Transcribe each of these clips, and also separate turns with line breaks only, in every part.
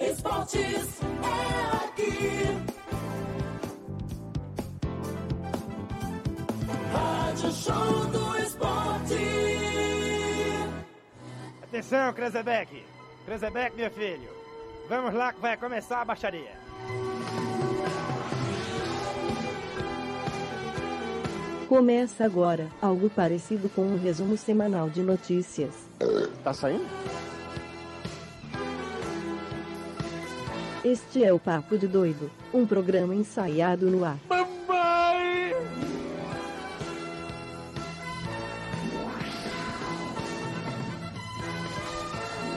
Esportes é aqui. Rádio Show do Esporte.
Atenção, Krezebeck. Krezebeck, meu filho. Vamos lá que vai começar a baixaria.
Começa agora, algo parecido com um resumo semanal de notícias.
Tá saindo?
Este é o Papo de Doido, um programa ensaiado no ar.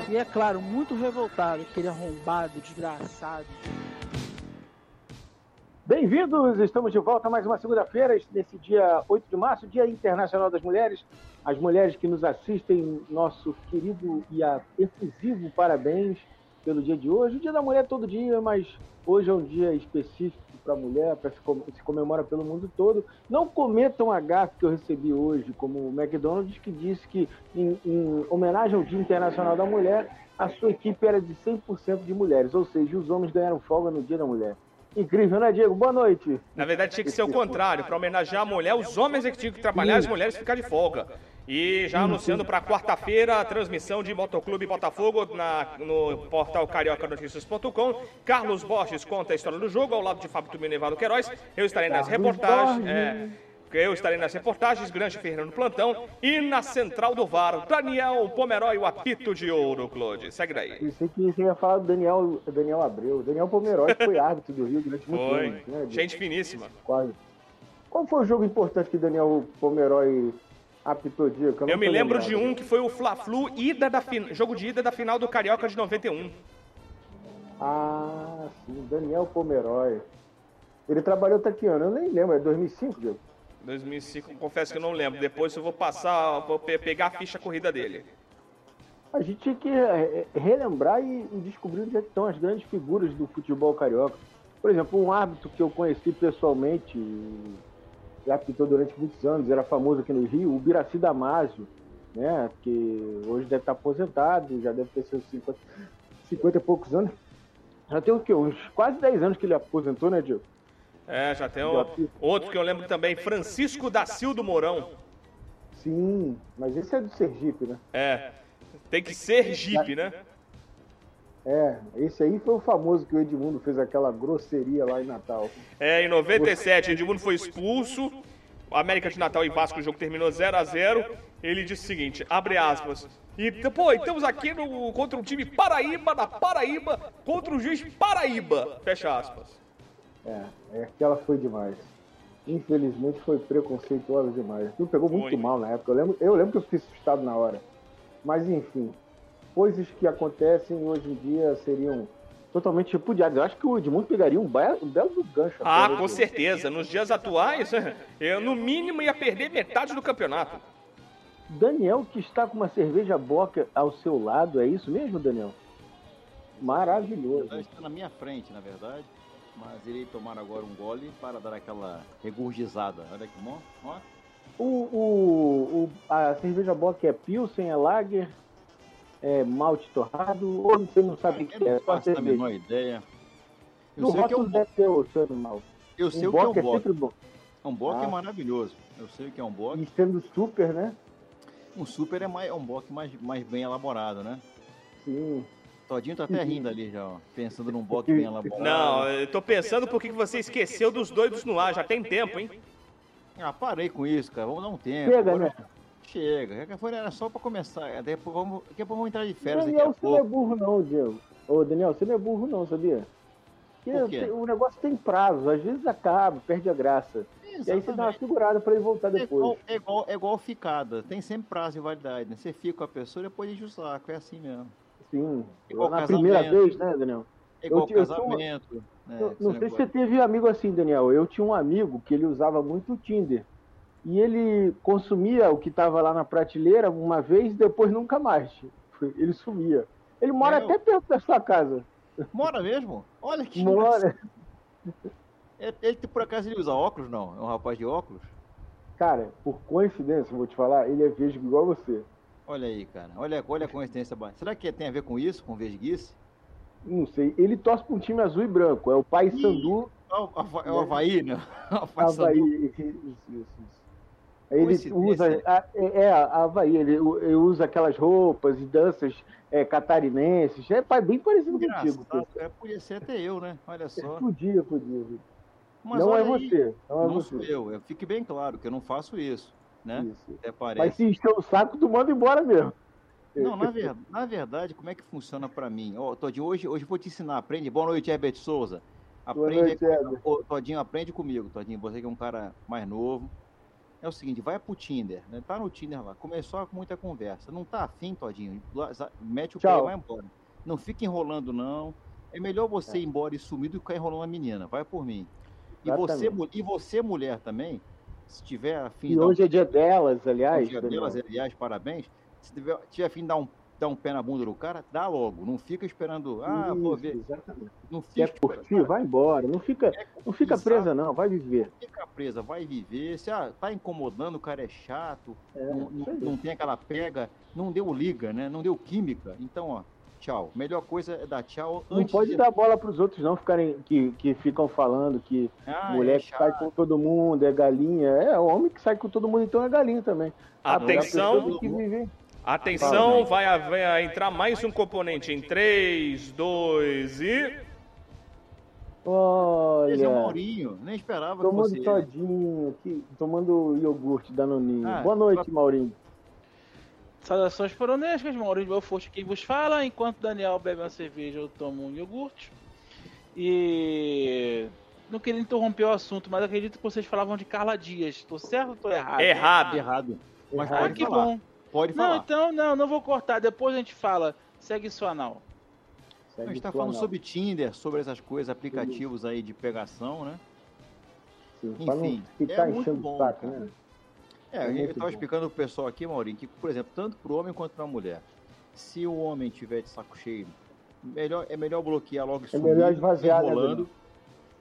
E é claro, muito revoltado, aquele arrombado, desgraçado.
Bem-vindos! Estamos de volta mais uma segunda-feira, nesse dia 8 de março, Dia Internacional das Mulheres. As mulheres que nos assistem, nosso querido e efusivo parabéns pelo dia de hoje. O Dia da Mulher é todo dia, mas hoje é um dia específico para a mulher, para se, com- se comemora pelo mundo todo. Não cometam a gafe que eu recebi hoje, como o McDonald's, que disse que, em, em homenagem ao Dia Internacional da Mulher, a sua equipe era de 100% de mulheres, ou seja, os homens ganharam folga no Dia da Mulher. Incrível, né, Diego? Boa noite.
Na verdade, tinha que ser o contrário. Para homenagear a mulher, os homens é que tinham que trabalhar, as mulheres ficar de folga. E já anunciando para quarta-feira a transmissão de Motoclube Botafogo na- no portal cariocanoticias.com. Carlos Borges conta a história do jogo ao lado de Fábio Tumino e Queiroz. Eu estarei nas reportagens. É, eu estarei nas reportagens, Grande Ferreira no plantão. E na central do VAR, Daniel Pomeroy, o apito de ouro, Claude. Segue daí.
Pensei que você ia falar do Daniel, Daniel Abreu. Daniel Pomeroy foi árbitro do Rio durante muito
Foi.
anos. Né?
Gente finíssima.
Quase. Qual foi o jogo importante que Daniel Pomeroy não
Eu me lembro de um que foi o Fla-Flu, ida da fin- jogo de ida da final do Carioca de 91.
Ah, sim, Daniel Pomeroy. Ele trabalhou até que ano? Eu nem lembro, é 2005, Diego?
2005, confesso que eu não lembro. Depois eu vou passar, vou pe- pegar a ficha corrida dele.
A gente tinha que relembrar e, e descobrir onde é que estão as grandes figuras do futebol carioca. Por exemplo, um árbitro que eu conheci pessoalmente, que apitou durante muitos anos, era famoso aqui no Rio, o Biraci Damasio, né? Que hoje deve estar aposentado, já deve ter seus 50, 50 e poucos anos. Já tem o quê? Uns quase 10 anos que ele aposentou, né, Diego?
É, já tem um, outro que eu lembro também, Francisco da Silva Mourão.
Sim, mas esse é do Sergipe, né?
É, tem que ser Jeep, né?
É, esse aí foi o famoso que o Edmundo fez aquela grosseria lá em Natal.
É, em 97, Edmundo foi expulso. América de Natal e Vasco, o jogo terminou 0 a 0 Ele disse o seguinte, abre aspas. E, pô, estamos aqui no, contra um time Paraíba, da Paraíba, contra o juiz Paraíba. Fecha aspas.
É, é aquela foi demais. Infelizmente foi preconceituosa demais. Aquilo pegou muito
Foi.
mal na época. Eu lembro, eu lembro que eu fiquei assustado na hora. Mas enfim, coisas que acontecem hoje em dia seriam totalmente repudiadas. Eu acho que o Edmundo pegaria um, be- um belo gancho.
Ah, com certeza. Nos dias atuais, eu no mínimo ia perder metade do campeonato.
Daniel que está com uma cerveja boca ao seu lado, é isso mesmo, Daniel? Maravilhoso.
Está na minha frente, na verdade. Mas irei tomar agora um gole para dar aquela regurgizada. Olha que bom. Ó.
O, o, o- a cerveja bock é Pilsen, é Lager, é malte torrado, ou você não sabe o
Eu
que é?
não
É só
faço a menor ideia. Eu
No
sei o que é um
rótulo deve ter o seu animal.
Eu sei
Um
o que é um
bock é sempre bom.
Um bock é
Ah.
maravilhoso. Eu sei o que é um bock.
E sendo super, né?
Um super é, mais, é um bock mais, mais bem elaborado, né?
Sim.
Todinho tá até rindo ali já, ó, pensando num bock bem elaborado.
Não, eu tô pensando por que que você esqueceu dos doidos no ar. Já tem tempo, hein?
Ah, parei com isso, cara. Vamos dar um tempo.
Chega,
Agora-
né?
Chega. Daqui a pouco Era só pra começar. Daqui a pouco vamos, daqui a pouco vamos entrar de férias
Daniel, você não é burro não, Diego. Ô, Daniel, você não é burro não, sabia? Porque o negócio tem prazo, às vezes acaba, perde a graça. E aí você dá uma segurada pra ele voltar
É
depois.
igual, é, igual, é igual ficada, tem sempre prazo de validade, né? Você fica com a pessoa e depois enche o saco, é assim mesmo.
Sim.
Igual
Na
casamento.
primeira vez, né, Daniel?
É igual
Eu te- eu tinha uma-
casamento. né?
Não, sei se você teve amigo assim, Daniel. Eu tinha um amigo que ele usava muito o Tinder. E ele consumia o que estava lá na prateleira uma vez e depois nunca mais. Ele sumia. Ele mora
Meu.
até perto da sua casa.
Mora mesmo? Olha que
Mora.
É- Ele, por acaso, ele usa óculos, não? É um rapaz de óculos?
Cara, por coincidência, vou te falar, ele é vesgo igual você.
Olha aí, cara. Olha, olha a coincidência. Será que tem a ver com isso, com vesguice?
Não sei. Ele torce para um time azul e branco. É o Pai Sandu
É o, Hava- é o Havaí, né? O
Havaí. Isso, isso, isso. Ele usa.
né?
a- É, é, a Havaí, ele, ele usa aquelas roupas e danças é, catarinenses. É bem parecido contigo.
Engraçado,
Pedro.
é, podia ser até eu, né? Olha só.
Podia, podia.
Mas
não é
aí,
você. Não é
Não
você.
sou eu. eu. Fique bem claro que eu não faço isso, né?
Isso.
Até
Mas
parece.
se encher o saco, tu manda embora mesmo.
Não, na, ver- na verdade, como é que funciona pra mim? Ó, Todinho, hoje, hoje eu vou te ensinar. Aprende. Boa noite, Herbert Souza.
Boa
Aprende
noite,
aí-
Herbert.
Todinho, aprende comigo, Todinho. Você que é um cara mais novo. É o seguinte, vai pro Tinder, né? Tá no Tinder lá. Começou com muita conversa. Não tá afim, Todinho? Mete o pé
Tchau.
e vai embora. Não fica enrolando, não. É melhor você ir embora e sumir do que ficar enrolando a menina. Vai por mim. E você,
Exatamente.
e você, mulher, também, se tiver afim
E
de dar um
hoje é dia delas, aliás.
Dia
Daniel.
delas, aliás, parabéns. Se tiver, tiver afim de dar um, dar um pé na bunda do cara, dá logo. Não fica esperando. Ah, vou
Isso,
ver.
Exatamente.
Não fica,
Quer curtir? Vai embora. Não fica, não fica
Exato.
presa, não. Vai viver.
fica presa, vai viver. Se ah, tá incomodando, o cara é chato,
É,
não, não, não tem aquela pega, não deu liga, né? Não deu química. Então, ó, tchau. Melhor coisa é dar tchau
Não pode
de...
dar bola para os outros, não, ficarem que, que ficam falando que
Ah,
mulher
é
que sai com todo mundo é galinha. É, o homem que sai com todo mundo, então é galinha também. A
Atenção,
viver.
Atenção, vai, haver- vai entrar mais um componente em 3, 2 e.
Esse é o
Olha,
Maurinho, nem esperava que
tomando
fosse ele.
todinho, aqui, tomando iogurte da Noninho.
Ah,
Boa noite, Maurinho.
Saudações coronescas, Maurício Belforte quem vos fala, enquanto Daniel bebe uma cerveja, eu tomo um iogurte. E não queria interromper o assunto, mas acredito que vocês falavam de Carla Dias. Tô certo ou tô errado?
Errado.
Errado. Mas
Errado.
Ah,
pode
que
falar.
bom.
Pode
Não,
falar.
então, não, não vou cortar. Depois a gente fala. Segue sua anal.
A
Segue
gente tá falando
anal.
sobre Tinder, sobre essas coisas, aplicativos aí de pegação, né?
Sim, não
enfim, é muito
enchendo
bom,
o saco,
cara.
né?
É,
É
eu estava
bom.
explicando pro pessoal aqui, Maurinho, que, por exemplo, tanto pro homem quanto pra mulher, se o homem tiver de saco cheio, melhor, é melhor bloquear logo e
É
sumir,
melhor esvaziar, né.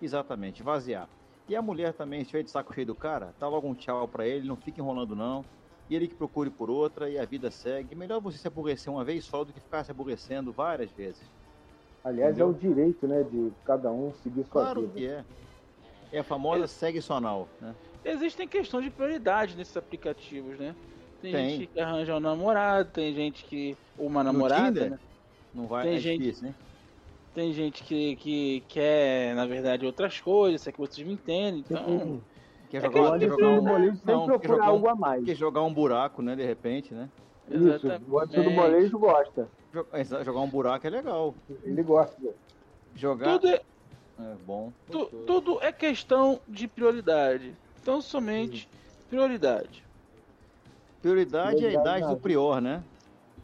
Exatamente, vaziar. E a mulher também, se tiver de saco cheio do cara, dá logo um tchau pra ele, não fica enrolando não. E ele que procure por outra e a vida segue. Melhor você se aborrecer uma vez só do que ficar se aborrecendo várias vezes.
Aliás,
Entendeu?
é o direito, né, de cada um seguir sua
Claro
vida.
que é. É a famosa segue sonal, né?
Existem questões de prioridade nesses aplicativos, né? Tem,
Tem.
gente que arranja um namorado, tem gente que. Uma namorada,
Tinder?
né?
Não vai,
Tem
é
gente-
difícil, né?
Tem gente que, que quer, na verdade, outras coisas, é que vocês me entendem. Então,
Quer
É
jogar,
que
quer
O Anderson
jogar um,
Molejo sempre
não, quer
procura
jogar um-
algo a mais.
quer jogar um buraco, né? De repente, né?
Isso,
Exatamente.
o Anderson do Molejo gosta.
Jogar um buraco é legal.
Ele gosta.
Jogar
tudo é,
é bom.
tu- tudo é questão de prioridade. Então, somente prioridade.
Prioridade é a idade
nada.
do prior, né?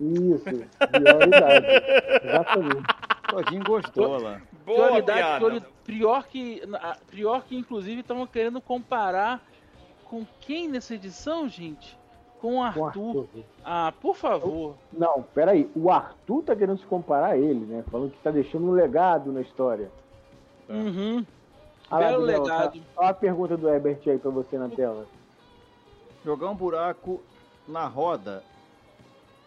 Isso, prioridade. Exatamente.
Todinho gostou lá.
Boa
prioridade, priori- pior que, pior que inclusive estavam querendo comparar com quem nessa edição, gente? Com o
Com o
Arthur.
Arthur.
Ah, por favor.
Não, peraí. O Arthur tá querendo se comparar a ele, né? Falando que tá deixando um legado na história.
Uhum.
Ah
Belo
Daniel,
legado.
tá- Olha a pergunta do Herbert aí pra você na tela.
Jogar um buraco na roda,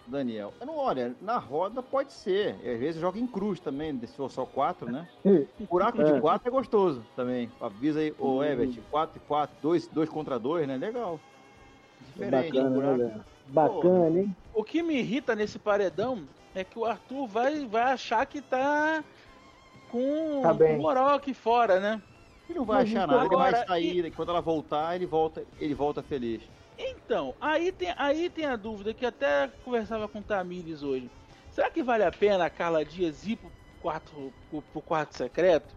Daniel. Não, olha, na roda pode ser. Às vezes joga em cruz também, se for só quatro, né? Buraco
É.
de quatro é gostoso também. Avisa aí, ô. Herbert, quatro e quatro, dois, dois contra dois, né? Legal. Diferente,
Bacana, né? Bacana, hein?
O que me irrita nesse paredão é que o Arthur vai, vai achar que tá com,
Tá bem.
moral aqui fora, né?
Ele não vai
Mas
achar nada, ele vai
agora,
sair, quando ela voltar, ele volta, ele volta feliz.
Então, aí tem, aí tem a dúvida que até conversava com o Tamires hoje. Será que vale a pena a Carla Dias ir pro quarto, pro, pro quarto secreto?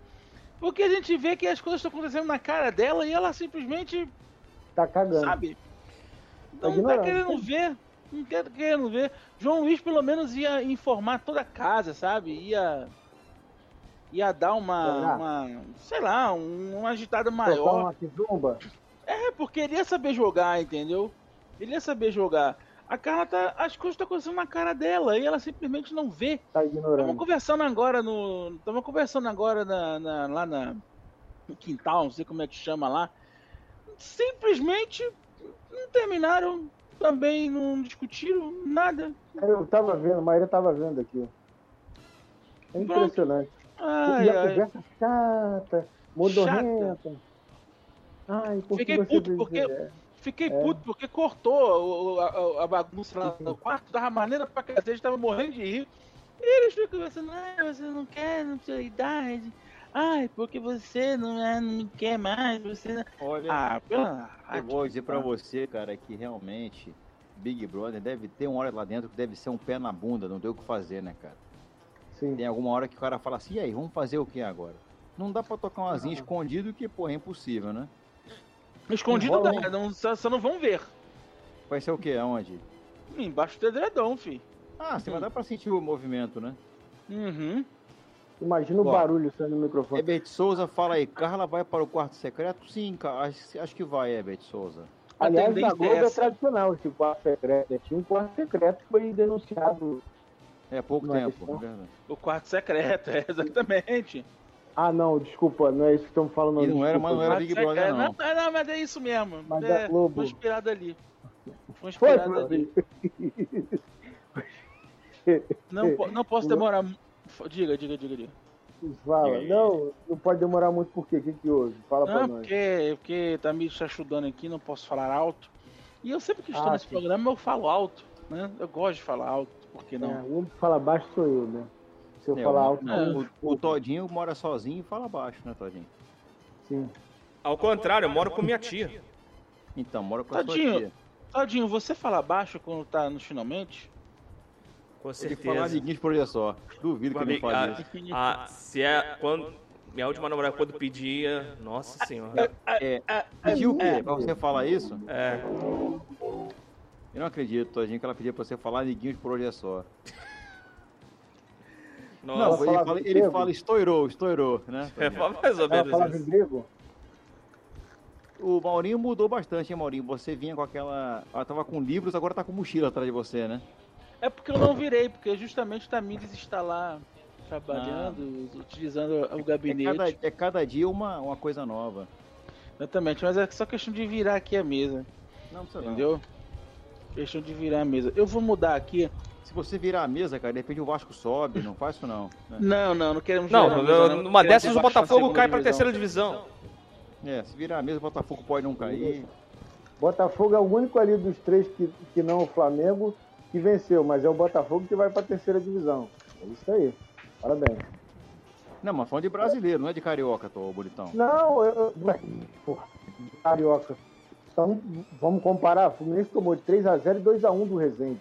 Porque a gente vê que as coisas estão acontecendo na cara dela e ela simplesmente,
Tá cagando.
sabe?
Tá
Não tá
ignorando.
querendo ver. Não tá querendo ver. João Luiz pelo menos ia informar toda a casa, sabe? Ia. Ia dar uma. Uma sei lá, um- uma agitada
Tocar
maior.
uma kizumba?
É, porque ele ia saber jogar, entendeu? Ele ia saber jogar. A Carla tá. As coisas estão acontecendo na cara dela e ela simplesmente não vê.
Tá
Estamos
ignorando.
conversando agora no. Estamos conversando agora na, na- lá na, no quintal, não sei como é que chama lá. Simplesmente não terminaram também não discutiram nada.
Eu tava vendo, a Maíra tava vendo aqui. É impressionante.
Ai,
e a
ai.
conversa chata, modorrenta. Ai, por
Fiquei puto, porque-
isso? É.
Fiquei puto porque cortou o- a, a bagunça lá no quarto, dava maneira pra cacete, tava morrendo de rir. E eles ficam conversando, ah, você não quer, não tem idade. Ai, porque você não, é, não me quer mais, você não...
Olha,
Ah, pela...
eu vou dizer pra você, cara, que realmente Big Brother deve ter uma hora lá dentro que deve ser um pé na bunda, não tem o que fazer, né, cara?
Sim.
Tem alguma hora que o cara fala assim, e aí, vamos fazer o que agora? Não dá pra tocar um asinho escondido que, pô, é impossível, né?
Escondido dá, não, só, só não vão ver.
Vai ser o quê? Aonde?
Embaixo do edredom, fi.
Ah, você vai dar pra sentir o movimento, né?
Uhum.
Imagina o barulho saindo no microfone.
Herbert Souza fala aí, Carla vai para o quarto secreto? Sim, cara, acho, acho que vai, Herbert Souza.
Aliás, na Globo
é
é,
essa.
tradicional esse quarto secreto. Tinha um quarto secreto que foi denunciado.
É pouco
é
tempo,
questão?
é.
O quarto secreto, é, exatamente.
Ah, não, desculpa, não é isso que estamos falando.
E não era, mas não era Big Brother,
secreto.
não.
Não, não, mas é isso mesmo.
Mas
é,
da Globo.
Foi inspirado ali. Foi
Foi,
inspirado
meu
ali. Não, não posso demorar. Diga, diga, diga, diga.
Fala. Não, não pode demorar muito por quê? O que, que houve? Fala pra
Não,
nós.
porque, porque tá me ajudando aqui, não posso falar alto. E eu sempre que estou
Ah,
nesse
sim.
programa eu falo alto, né? Eu gosto de falar alto, por que não?
É, o único que fala baixo sou eu, né? Se eu
É,
falar
o-
alto,
não.
O, o Todinho mora sozinho e fala baixo, né, Todinho?
Sim.
Ao contrário, eu moro com minha tia.
Então, mora com a sua tia.
Tadinho, você fala baixo quando tá no finalmente?
Com
Ele fala
certeza.
amiguinhos por dia só. Duvido que ele fale isso.
ah, ah, se é quando minha última namorada quando pedia, nossa senhora.
É, pediu o quê? Pra você falar isso?
É,
Eu não acredito, Todinho, que ela pedia pra você falar amiguinhos por hoje é só. Não,
nossa.
ele fala, ele fala estourou, estourou, né?
É mais ou
Ela
menos
em
isso.
grego?
O Maurinho mudou bastante, hein, Maurinho? Você vinha com aquela. Ela tava com livros, agora tá com mochila atrás de você, né?
É porque eu não virei, porque justamente o Tamires está lá trabalhando, utilizando o
É
gabinete.
cada, é cada dia uma, uma coisa nova.
Exatamente, mas é só questão de virar aqui a mesa,
Não precisa não.
entendeu? Questão de virar a mesa. Eu vou mudar aqui.
Se você virar a mesa, cara, de repente o Vasco sobe, não faz isso não. né?
Não, não, não queremos a
Não,
mesa, não.
numa dessas o
a
Botafogo cai pra
divisão.
terceira divisão.
É, se virar a mesa, o Botafogo pode não cair.
Botafogo é o único ali dos três que, que não o Flamengo que venceu, mas é o Botafogo que vai pra terceira divisão. É isso aí. Parabéns.
Não, mas falando de brasileiro, não é de carioca, tô bonitão.
Não, eu. porra, carioca. Então, vamos comparar. O Fluminense tomou de 3x0 e 2x1 do Resende.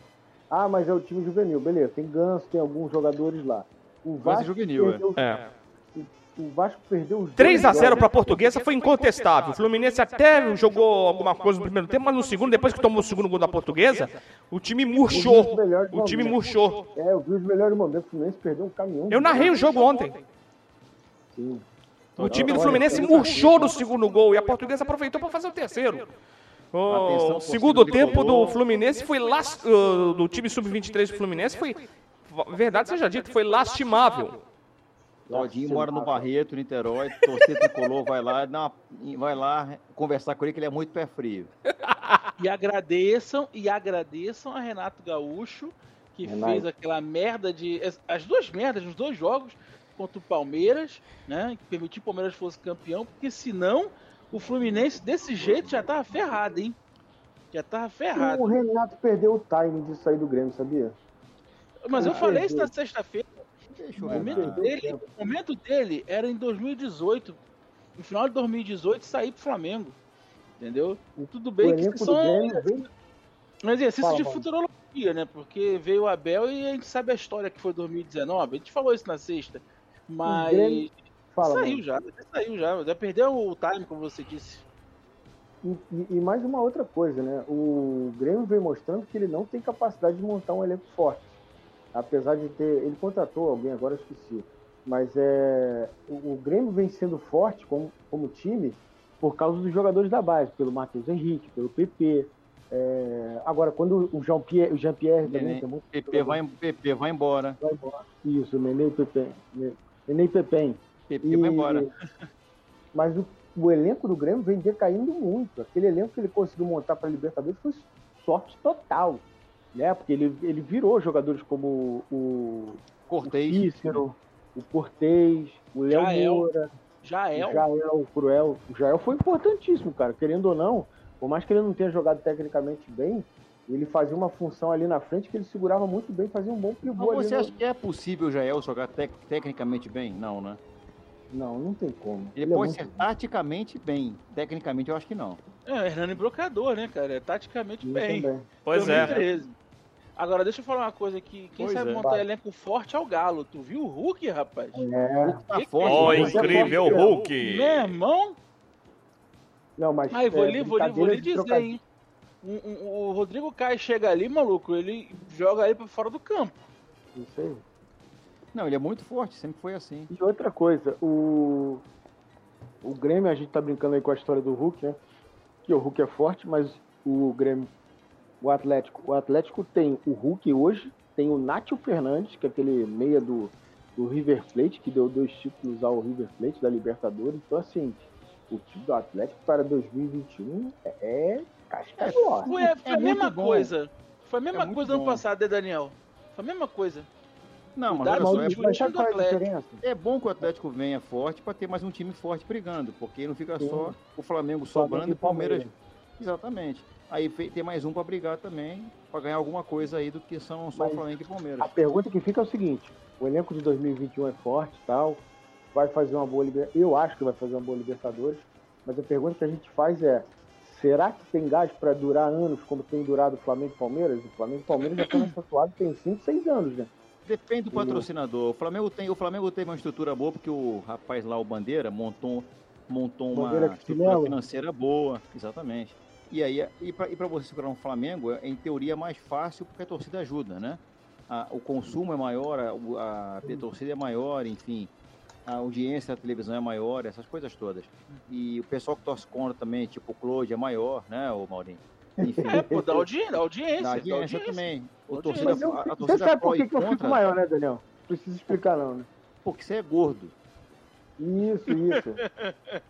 Ah, mas é o time juvenil. Beleza, tem Ganso, tem alguns jogadores lá. O Vasco
juvenil,
perdeu,
É.
O Vasco perdeu os
3 a
dois
0
jogos.
pra Portuguesa foi incontestável. O Fluminense até jogou alguma coisa no primeiro tempo, mas no segundo, depois que tomou o segundo gol da Portuguesa, o time murchou. O time murchou.
É, eu vi os melhores momentos. O Fluminense perdeu um caminhão.
Eu narrei o jogo ontem.
Sim.
O time do Fluminense murchou no segundo gol e a Portuguesa aproveitou para fazer o terceiro. O
Atenção,
segundo tempo do. Fluminense foi las... uh, do time sub-23 do Fluminense foi verdade seja dito, foi lastimável.
Todinho mora no Barreto, Niterói, torcer tricolor, vai lá, dá uma- vai lá conversar com ele que ele é muito pé frio.
E agradeçam, e agradeçam a Renato Gaúcho, que
Renato.
fez aquela merda de. As duas merdas nos dois jogos contra o Palmeiras, né? Que permitiu que o Palmeiras fosse campeão, porque senão o Fluminense desse jeito já tava ferrado, hein? Já tava ferrado.
O Renato perdeu o timing de sair do Grêmio, sabia?
Mas eu
Ele
falei isso na sexta-feira. O
eu
momento dele, o momento dele era em 2018. No final de 2018, sair pro Flamengo. Entendeu? Tudo
O
bem que são
Grêmio vem
um exercício
Fala,
de
mano.
futurologia, né? Porque veio o Abel e a gente sabe a história que foi 2019. A gente falou isso na sexta. Mas
Grêmio- Fala,
saiu
mano.
já, saiu já. Já perdeu o time, como você disse.
E, e- e mais uma outra coisa, né? O Grêmio vem mostrando que ele não tem capacidade de montar um elenco forte. Apesar de ter. Ele contratou alguém, agora eu esqueci. Mas é, o, o Grêmio vem sendo forte como, como time por causa dos jogadores da base, pelo Matheus Henrique, pelo PP. É, agora, quando o Jean-Pierre o Jean também
Neném,
tem muito
PP vai, PP vai embora.
vai embora. Isso, Nenê e Pepe. Nenê e Pepem.
PP vai embora.
Mas o, o elenco do Grêmio vem decaindo muito. Aquele elenco que ele conseguiu montar para a Libertadores foi sorte total, né? Porque ele, ele virou jogadores como o, o
Cortez.
Cícero, o Cortez, o Léo
Jael.
Moura,
Jael.
o Jael, o Cruel. O Jael foi importantíssimo, cara. Querendo ou não, por mais que ele não tenha jogado tecnicamente bem, ele fazia uma função ali na frente que ele segurava muito bem, fazia um bom pivô
Mas
ali.
você
no-
acha que é possível o Jael jogar tec- tecnicamente bem? Não, né?
Não, não tem como.
Ele,
é
pode
muito-
ser taticamente bem. Tecnicamente eu acho que não.
É, Hernani Brocador, né, cara? É taticamente
Ele
bem.
também.
Pois é.
2013. Agora, deixa eu falar uma coisa aqui. Quem
Pois
sabe
é.
montar
Vai.
elenco forte é o Galo. Tu viu o Hulk, rapaz?
É.
Tá
Que que
forte.
é
Ó?
Você
incrível
pode-
Hulk.
Meu irmão,
Não, mas.
aí vou
é,
lhe, vou lhe, vou lhe dizer,
trocadilho.
hein? Um- um- o Rodrigo Caio chega ali, maluco, ele joga ele pra fora do campo.
Isso aí.
Não, ele é muito forte, sempre foi assim.
E outra coisa, o. O Grêmio, a gente tá brincando aí com a história do Hulk, né? Que o Hulk é forte, mas o Grêmio, o Atlético, o Atlético tem o Hulk hoje, tem o Nátio Fernandes, que é aquele meia do, do River Plate, que deu dois títulos ao River Plate da Libertadores. Então, assim, o time do Atlético para 2021 é, é casca grossa.
Foi, a- foi a
muito
mesma
bom.
coisa. Foi a mesma
É
coisa do ano
bom.
passado, né, Daniel? Foi a mesma coisa.
Não, mas olha só, é,
o
qual é a
Atlético.
é bom que o Atlético venha forte para ter mais um time forte brigando, porque não fica
Sim.
só o Flamengo sobrando
e
o Palmeiras.
Palmeiras.
Exatamente. Aí tem mais um para brigar também, para ganhar alguma coisa aí do que são só
Mas
Flamengo e Palmeiras.
A pergunta que fica é o seguinte: o elenco de 2021 é forte e tal, vai fazer uma boa Libertadores. Eu acho que vai fazer uma boa Libertadores, mas a pergunta que a gente faz é: será que tem gás para durar anos como tem durado o Flamengo e Palmeiras? O Flamengo e Palmeiras já estão nessa atuada tem 5, 6 anos, né?
Depende do patrocinador. O Flamengo tem, o Flamengo teve uma estrutura boa porque o rapaz lá, o Bandeira, montou, montou uma
Bandeira
estrutura
Chinelo.
financeira boa, exatamente. E aí, e para você segurar um Flamengo, é, em teoria, mais fácil porque a torcida ajuda, né? A- o consumo é maior, a, a, a torcida é maior, enfim, a audiência da televisão é maior, essas coisas todas. E o pessoal que torce contra também, tipo o Claude, é maior, né, o Maurinho? Enfim,
É, pô, da audiência, da audiência.
da audiência também. O
Audiência.
torcida,
Mas eu-
a, a
você
torcida
sabe por que, que eu fico maior, né, Daniel? Não precisa explicar, não, né?
porque você é gordo.
Isso, isso.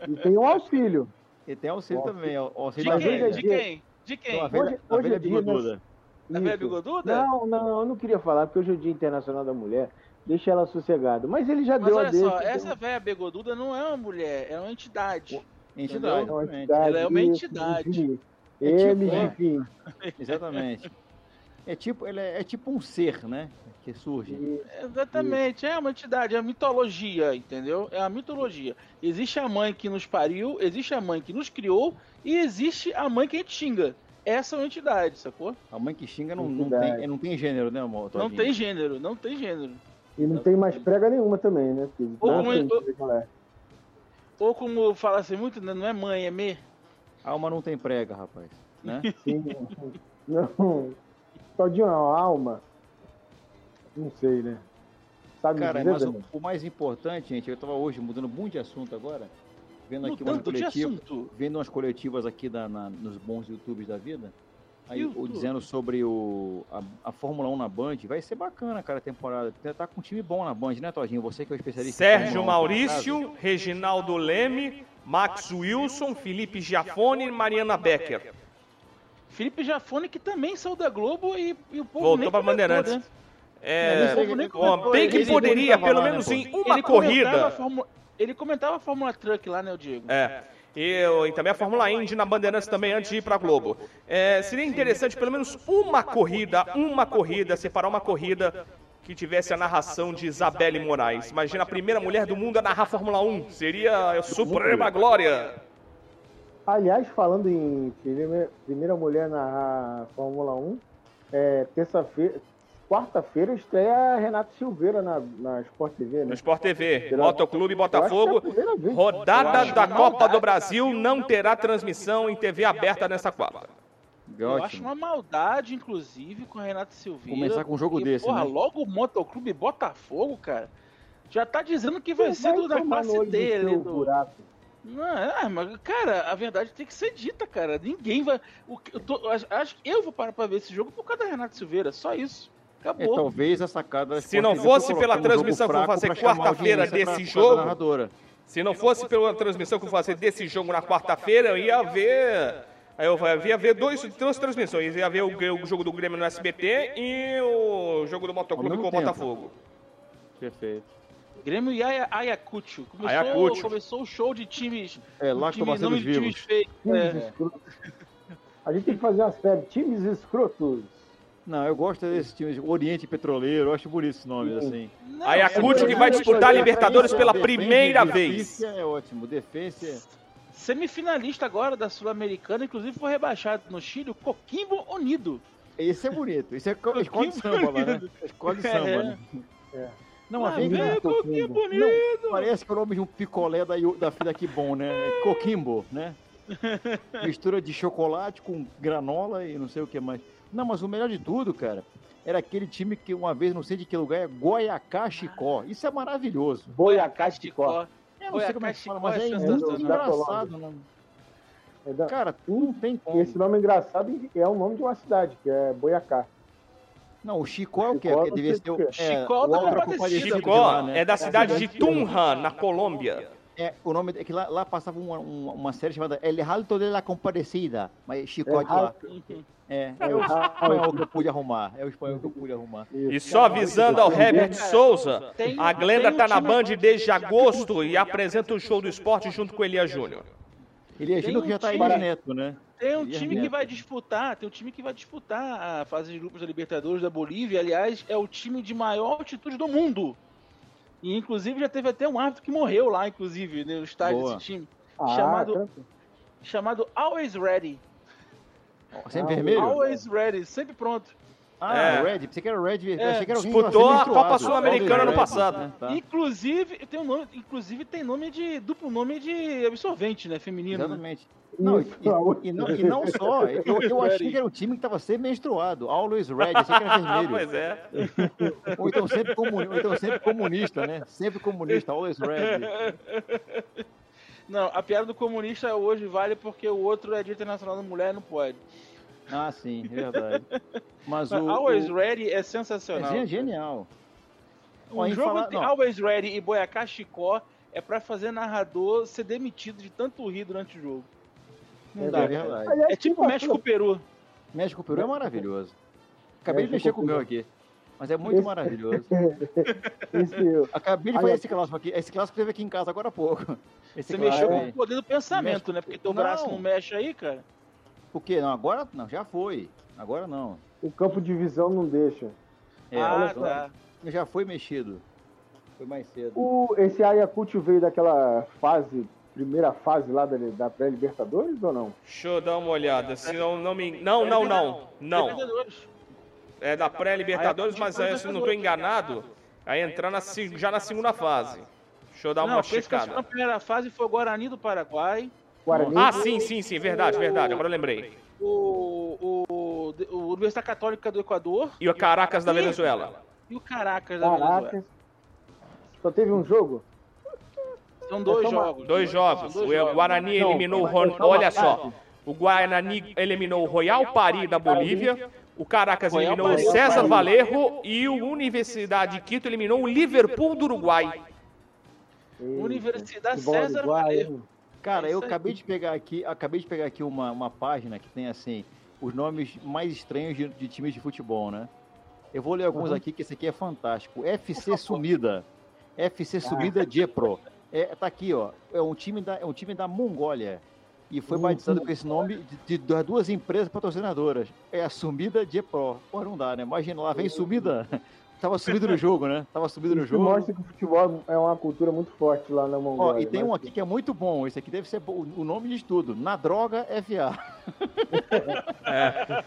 e tem um auxílio.
E tem auxílio
Nossa.
também, ó,
De
auxílio
Mas
quem?
é
De quem? De quem?
a velha,
Hoje-
a
hoje é dia, né?
bigoduda.
Da velha
Isso.
bigoduda?
Não, não, eu não queria falar, porque hoje é o Dia Internacional da Mulher. Deixa ela sossegada. Mas ele já
Mas
deu a
olha
dele.
só,
então-
essa velha bigoduda não é uma mulher, é uma entidade.
Entidade,
Entendeu?
É uma entidade,
Ela é uma
isso,
entidade.
enfim.
É tipo-
M,
é.
enfim.
Exatamente. É tipo, ele é, é tipo um ser, né? Que surge.
E-
Exatamente, é uma entidade, é uma mitologia, entendeu? É uma mitologia. Existe a mãe que nos pariu, existe a mãe que nos criou e existe a mãe que a gente xinga. Essa é uma entidade, sacou?
A mãe que xinga não, não, tem, não tem gênero, né, amor?
Não tem gênero, não tem gênero.
E não tem mais prega nenhuma também, né? Porque
Ou como-
mulher.
Ou como fala assim muito, né, não é mãe, é me.
Alma não tem prega, rapaz. Né?
Sim. Não. Todinho é uma alma. Não sei, né? Sabe
Cara,
dizer,
mas o, o mais importante, gente, eu tava hoje mudando muito de assunto agora, vendo aqui umas coletivas, vendo umas coletivas aqui da- na- nos bons YouTubes da vida. Aí, o- dizendo sobre o, a, a Fórmula 1 na Band, vai ser bacana, cara, a temporada. Tá com um time bom na Band, né, Todinho? Você que é o especialista. em
Sérgio
Fórmula 1, por acaso.
Maurício, Reginaldo Leme, Max Wilson, Felipe Giafone e Mariana Becker.
Felipe Jafone, que também saiu da Globo e, e o povo
Voltou
comentou,
Bandeirantes.
né?
É, ó,
comentou,
bem
ele-
que
ele
poderia, pelo
lá, né,
menos
pô?
em
Ele
uma
a
corrida.
Fórmula- Ele comentava a Fórmula Truck lá, né, o Diego?
É. E, e também a Fórmula Indy na Bandeirantes também antes de ir pra Globo. É, seria interessante pelo menos uma corrida, uma corrida, separar uma corrida que tivesse a narração de Isabelle Moraes. Imagina a primeira mulher do mundo a narrar Fórmula 1. Seria a suprema glória.
Aliás, falando em primeira, mulher na Fórmula 1, é, terça-feira, quarta-feira estreia a Renata Silveira na, na Sport TV,
No
né?
Sport TV, Motoclube
é
Botafogo.
vez.
Rodada da Copa do Brasil não terá transmissão em TV aberta nessa quarta.
Eu acho
Ótimo.
uma maldade, inclusive, com a Renata Silveira.
Começar com um jogo
porque,
desse,
porra,
né?
logo o Motoclube Botafogo, cara. Já tá dizendo que vai ser do, da classe
olho do
Do...
buraco.
Não, é, mas, cara, a verdade tem que ser dita, cara. Ninguém vai. O, que- eu tô- acho- acho que eu vou parar pra ver esse jogo por causa da Renata Silveira. Só isso.
É,
Acabou.
talvez a sacada da
Se não fosse pela transmissão que eu vou fazer quarta-feira desse jogo. Se não fosse pela transmissão que eu vou fazer desse jogo na quarta-feira, eu ia ver Aí eu ia ver dois, duas transmissões. Ia ver o, o jogo do Grêmio no SBT e o jogo do Motoclube com o
tempo.
Botafogo.
Perfeito.
Grêmio e Aya- Ayacucho. Começou,
Ayacucho.
começou o show de times.
É, lá que
time,
estão
nome de
vivos.
times feios.
Times
É.
A gente tem que fazer uma série, times escrotos.
Não, eu gosto desses times, Oriente Petroleiro, eu acho bonito esses nomes, assim.
Não,
Ayacucho
é
que vai disputar a Libertadores pela
Defensa-
primeira
Defensa
vez.
é ótimo, defesa
Semifinalista agora da Sul-Americana, inclusive foi rebaixado no Chile, o Coquimbo Unido.
esse é bonito, isso é co- escola de samba lá, né? Escola de samba,
É.
né?
É.
Não, mas
Ah,
vem
vem, Coquimbo Unido.
Não, parece que é o nome de um picolé da, da filha que bom, né? É Coquimbo, né? Mistura de chocolate com granola e não sei o que mais. Não, mas o melhor de tudo, cara, era aquele time que uma vez, não sei de que lugar, é Goiacá Chicó. Isso é maravilhoso.
Boiacá Chicó.
Eu não sei como é que fala, mas
é
é muito engraçado. Né?
É da-
Cara, não tem como.
Esse nome engraçado é o nome de uma cidade, que é Boiacá.
Não, o Chicó é o quê?
Chicó,
Porque devia
sei
ser o, é,
Chicó
lá, né?
é da cidade de Tunja, na Colômbia.
É, o nome é que lá, lá passava uma, uma, uma série chamada El Alto de la Compadecida, mas Chicó de lá. É, é o espanhol que eu pude arrumar. É o espanhol que eu pude arrumar.
E só avisando ao Herbert Souza,
Tem-
a Glenda tá na Band desde agosto e apresenta o show do esporte junto com Elia Júnior.
Ele é
Tem
Júnior que já tá aí neto, né?
Tem um
é
time que vai disputar, tem um time que vai disputar a fase de grupos da Libertadores da Bolívia. Aliás, é o time de maior altitude do mundo. E inclusive já teve até um árbitro que morreu lá, inclusive, né, no estádio
Boa.
desse time.
Ah,
Chamado-
tanto.
Chamado Always Ready.
Sempre
Ah,
vermelho?
Always Ready, sempre pronto.
Ah,
É.
Red. Pensei que era Red. eu
É.
achei que era alguém
Disputou a Copa. Sul-Americana no
Red,
passado.
né? Tá.
Inclusive, tem um nome, inclusive tem nome de duplo nome de absorvente, né, feminino. né?
Exatamente. Não, e, e- e não, e não só, eu, eu achei que era um time que estava sempre menstruado. Always Red, achei que era
Ah,
vermelho.
pois é.
Ou então sempre, comuni- ou então sempre comunista, né? Sempre comunista, always red.
Não, a piada do comunista hoje vale porque o outro é Dia Internacional da Mulher não pode.
Ah, sim, é verdade. Mas o.
Always
o-
Ready é
é
sensacional.
gen- genial.
O
em
jogo
falar-.
Always Ready e Boiacá Chicó é pra fazer narrador ser demitido de tanto rir durante o jogo. Não
É
dá.
verdade.
Aliás,
É tipo México-Peru.
México Peru é maravilhoso. Acabei de
México
mexer com o meu aqui. Mas é muito
Esse-
maravilhoso.
Esse,
Acabei de fazer esse clássico aqui. Esse clássico teve aqui em casa agora há pouco. Esse
Você
clássico
mexeu com o poder do pensamento,
México-
né? Porque teu
Não.
braço não mexe aí, cara.
Por quê? Não, agora não, já foi. Agora não.
o campo de visão não deixa.
É,
ah, tá.
Já foi mexido. Foi mais cedo.
O, esse Ayacucho veio daquela fase, primeira fase lá da, da pré-Libertadores ou não?
Deixa eu dar uma olhada. Se não, não me. Não, não, não. Não. É da pré-Libertadores, mas é, se não estou enganado, aí entrar na, já na segunda fase. Deixa eu dar
Não,
uma
classificou
checada.
na primeira fase foi o Guarani do Paraguai,
Guarani.
Ah, sim, sim, sim, verdade, verdade. Agora eu lembrei.
o, o, o Universidade Católica do Equador
E o Caracas da Venezuela.
e o Caracas da Venezuela.
Caracas. Só teve um jogo?
São dois
uma-
jogos.
Dois jogos.
Dois
O
jogos.
Guarani
Não,
eliminou o Ron... Olha só. O Guarani eliminou o Royal Paris da Bolívia. O Caracas
Royal
eliminou o
Paris.
César Valerro. E o Universidade de Quito eliminou o Liverpool do Uruguai.
Universidade César Valerro.
Cara,
É
eu acabei de pegar aqui, acabei de pegar aqui uma, uma página que tem assim os nomes mais estranhos de, de times de futebol, né? Eu vou ler alguns
Uhum.
aqui que esse aqui é fantástico. FC Sumida, FC Sumida Djepro. É, tá aqui, ó. É um time da, é um time da Mongólia e foi
Uhum.
batizado com esse nome de, de- das duas empresas patrocinadoras. É a Sumida Djepro. Pô, não dá, né? Imagina lá vem Sumida. Tava sumido no jogo, né? Tava sumido no
Isso
jogo.
mostra que o futebol é uma cultura muito forte lá na
Ó,
Mongólia.
e tem
mas-
um aqui que é muito bom. Esse aqui deve ser o nome de tudo. Na droga FA.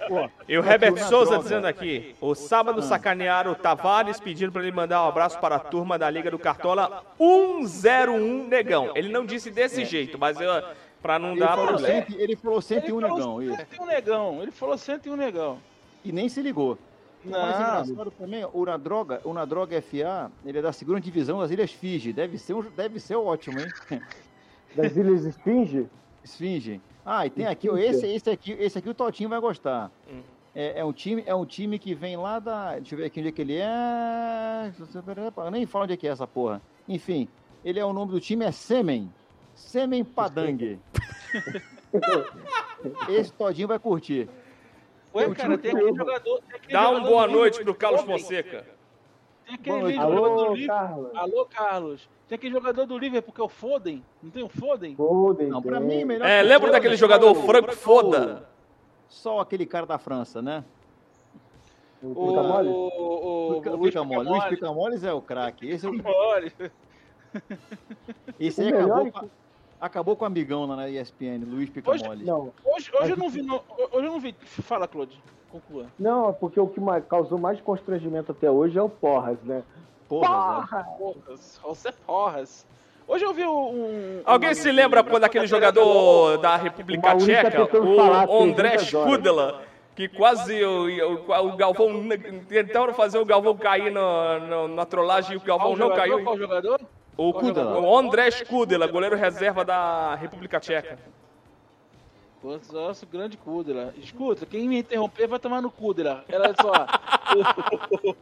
Pô,
E o Herbert Souza
droga.
dizendo aqui: o sábado sacanearam o Tavares pedindo para ele mandar um abraço para a turma da Liga do Cartola 101 Negão. Ele não disse desse jeito, mas eu, pra não
ele,
dar
falou
problema.
cento, ele falou 101
Ele falou
negão, isso.
101 negão. Ele falou 101 negão.
E nem se ligou. O mais
Não.
engraçado também, o Na Droga, o Na Droga FA, ele é da segunda divisão das Ilhas Fiji. Deve ser, um, deve ser ótimo, hein?
Das Ilhas Esfinge?
Esfinge. Ah, e tem aqui, esse, esse aqui, esse aqui o Totinho vai gostar.
Hum.
É, é um time, é um time que vem lá da. Deixa eu ver aqui onde é que ele é. Eu nem falo onde é que é essa porra. Enfim, ele é o nome do time é Semen. Semen Padang. Esse todinho vai curtir.
Ué,
Eu
cara,
te
tem aquele jogador. Tem aquele
Dá uma boa noite pro Carlos. Fonseca.
Tem aquele jogador do
Alô,
Liverpool.
Carlos.
Alô, Carlos. Tem aquele jogador do Liverpool que é o Foden. Não tem o Foden?
Foden,
Não, pra
tem.
mim, melhor.
É, lembra daquele jogador Franco Foda?
Só aquele cara da França, né?
O
O, o, o, Luiz
Picamole. Luiz Picamoles é o craque. Esse, é o-
Mole.
esse
O
aí acabou,
é
acabou com o amigão lá na ESPN, Luiz Picamoles.
Não,
Hoje, hoje eu não vi. no- hoje eu não vi. Fala, Claude. Conclua.
não, é porque o que mais- causou mais constrangimento até hoje é o Porras, né?
Porra, Zé.
Porras. José Porras. Hoje eu vi um.
Alguém
um-
se lembra quando aquele jogador da República
tá
Tcheca, o André. Skudela, que quase o, o, o Galvão tentaram fazer o Galvão cair no, no- na trollagem e o Galvão não caiu.
Qual jogador?
O,
jogador?
o André Skudela, goleiro reserva da República Tcheca.
Pô, Nosso grande Kudela. Escuta, quem me interromper vai tomar no Kudela. Olha só.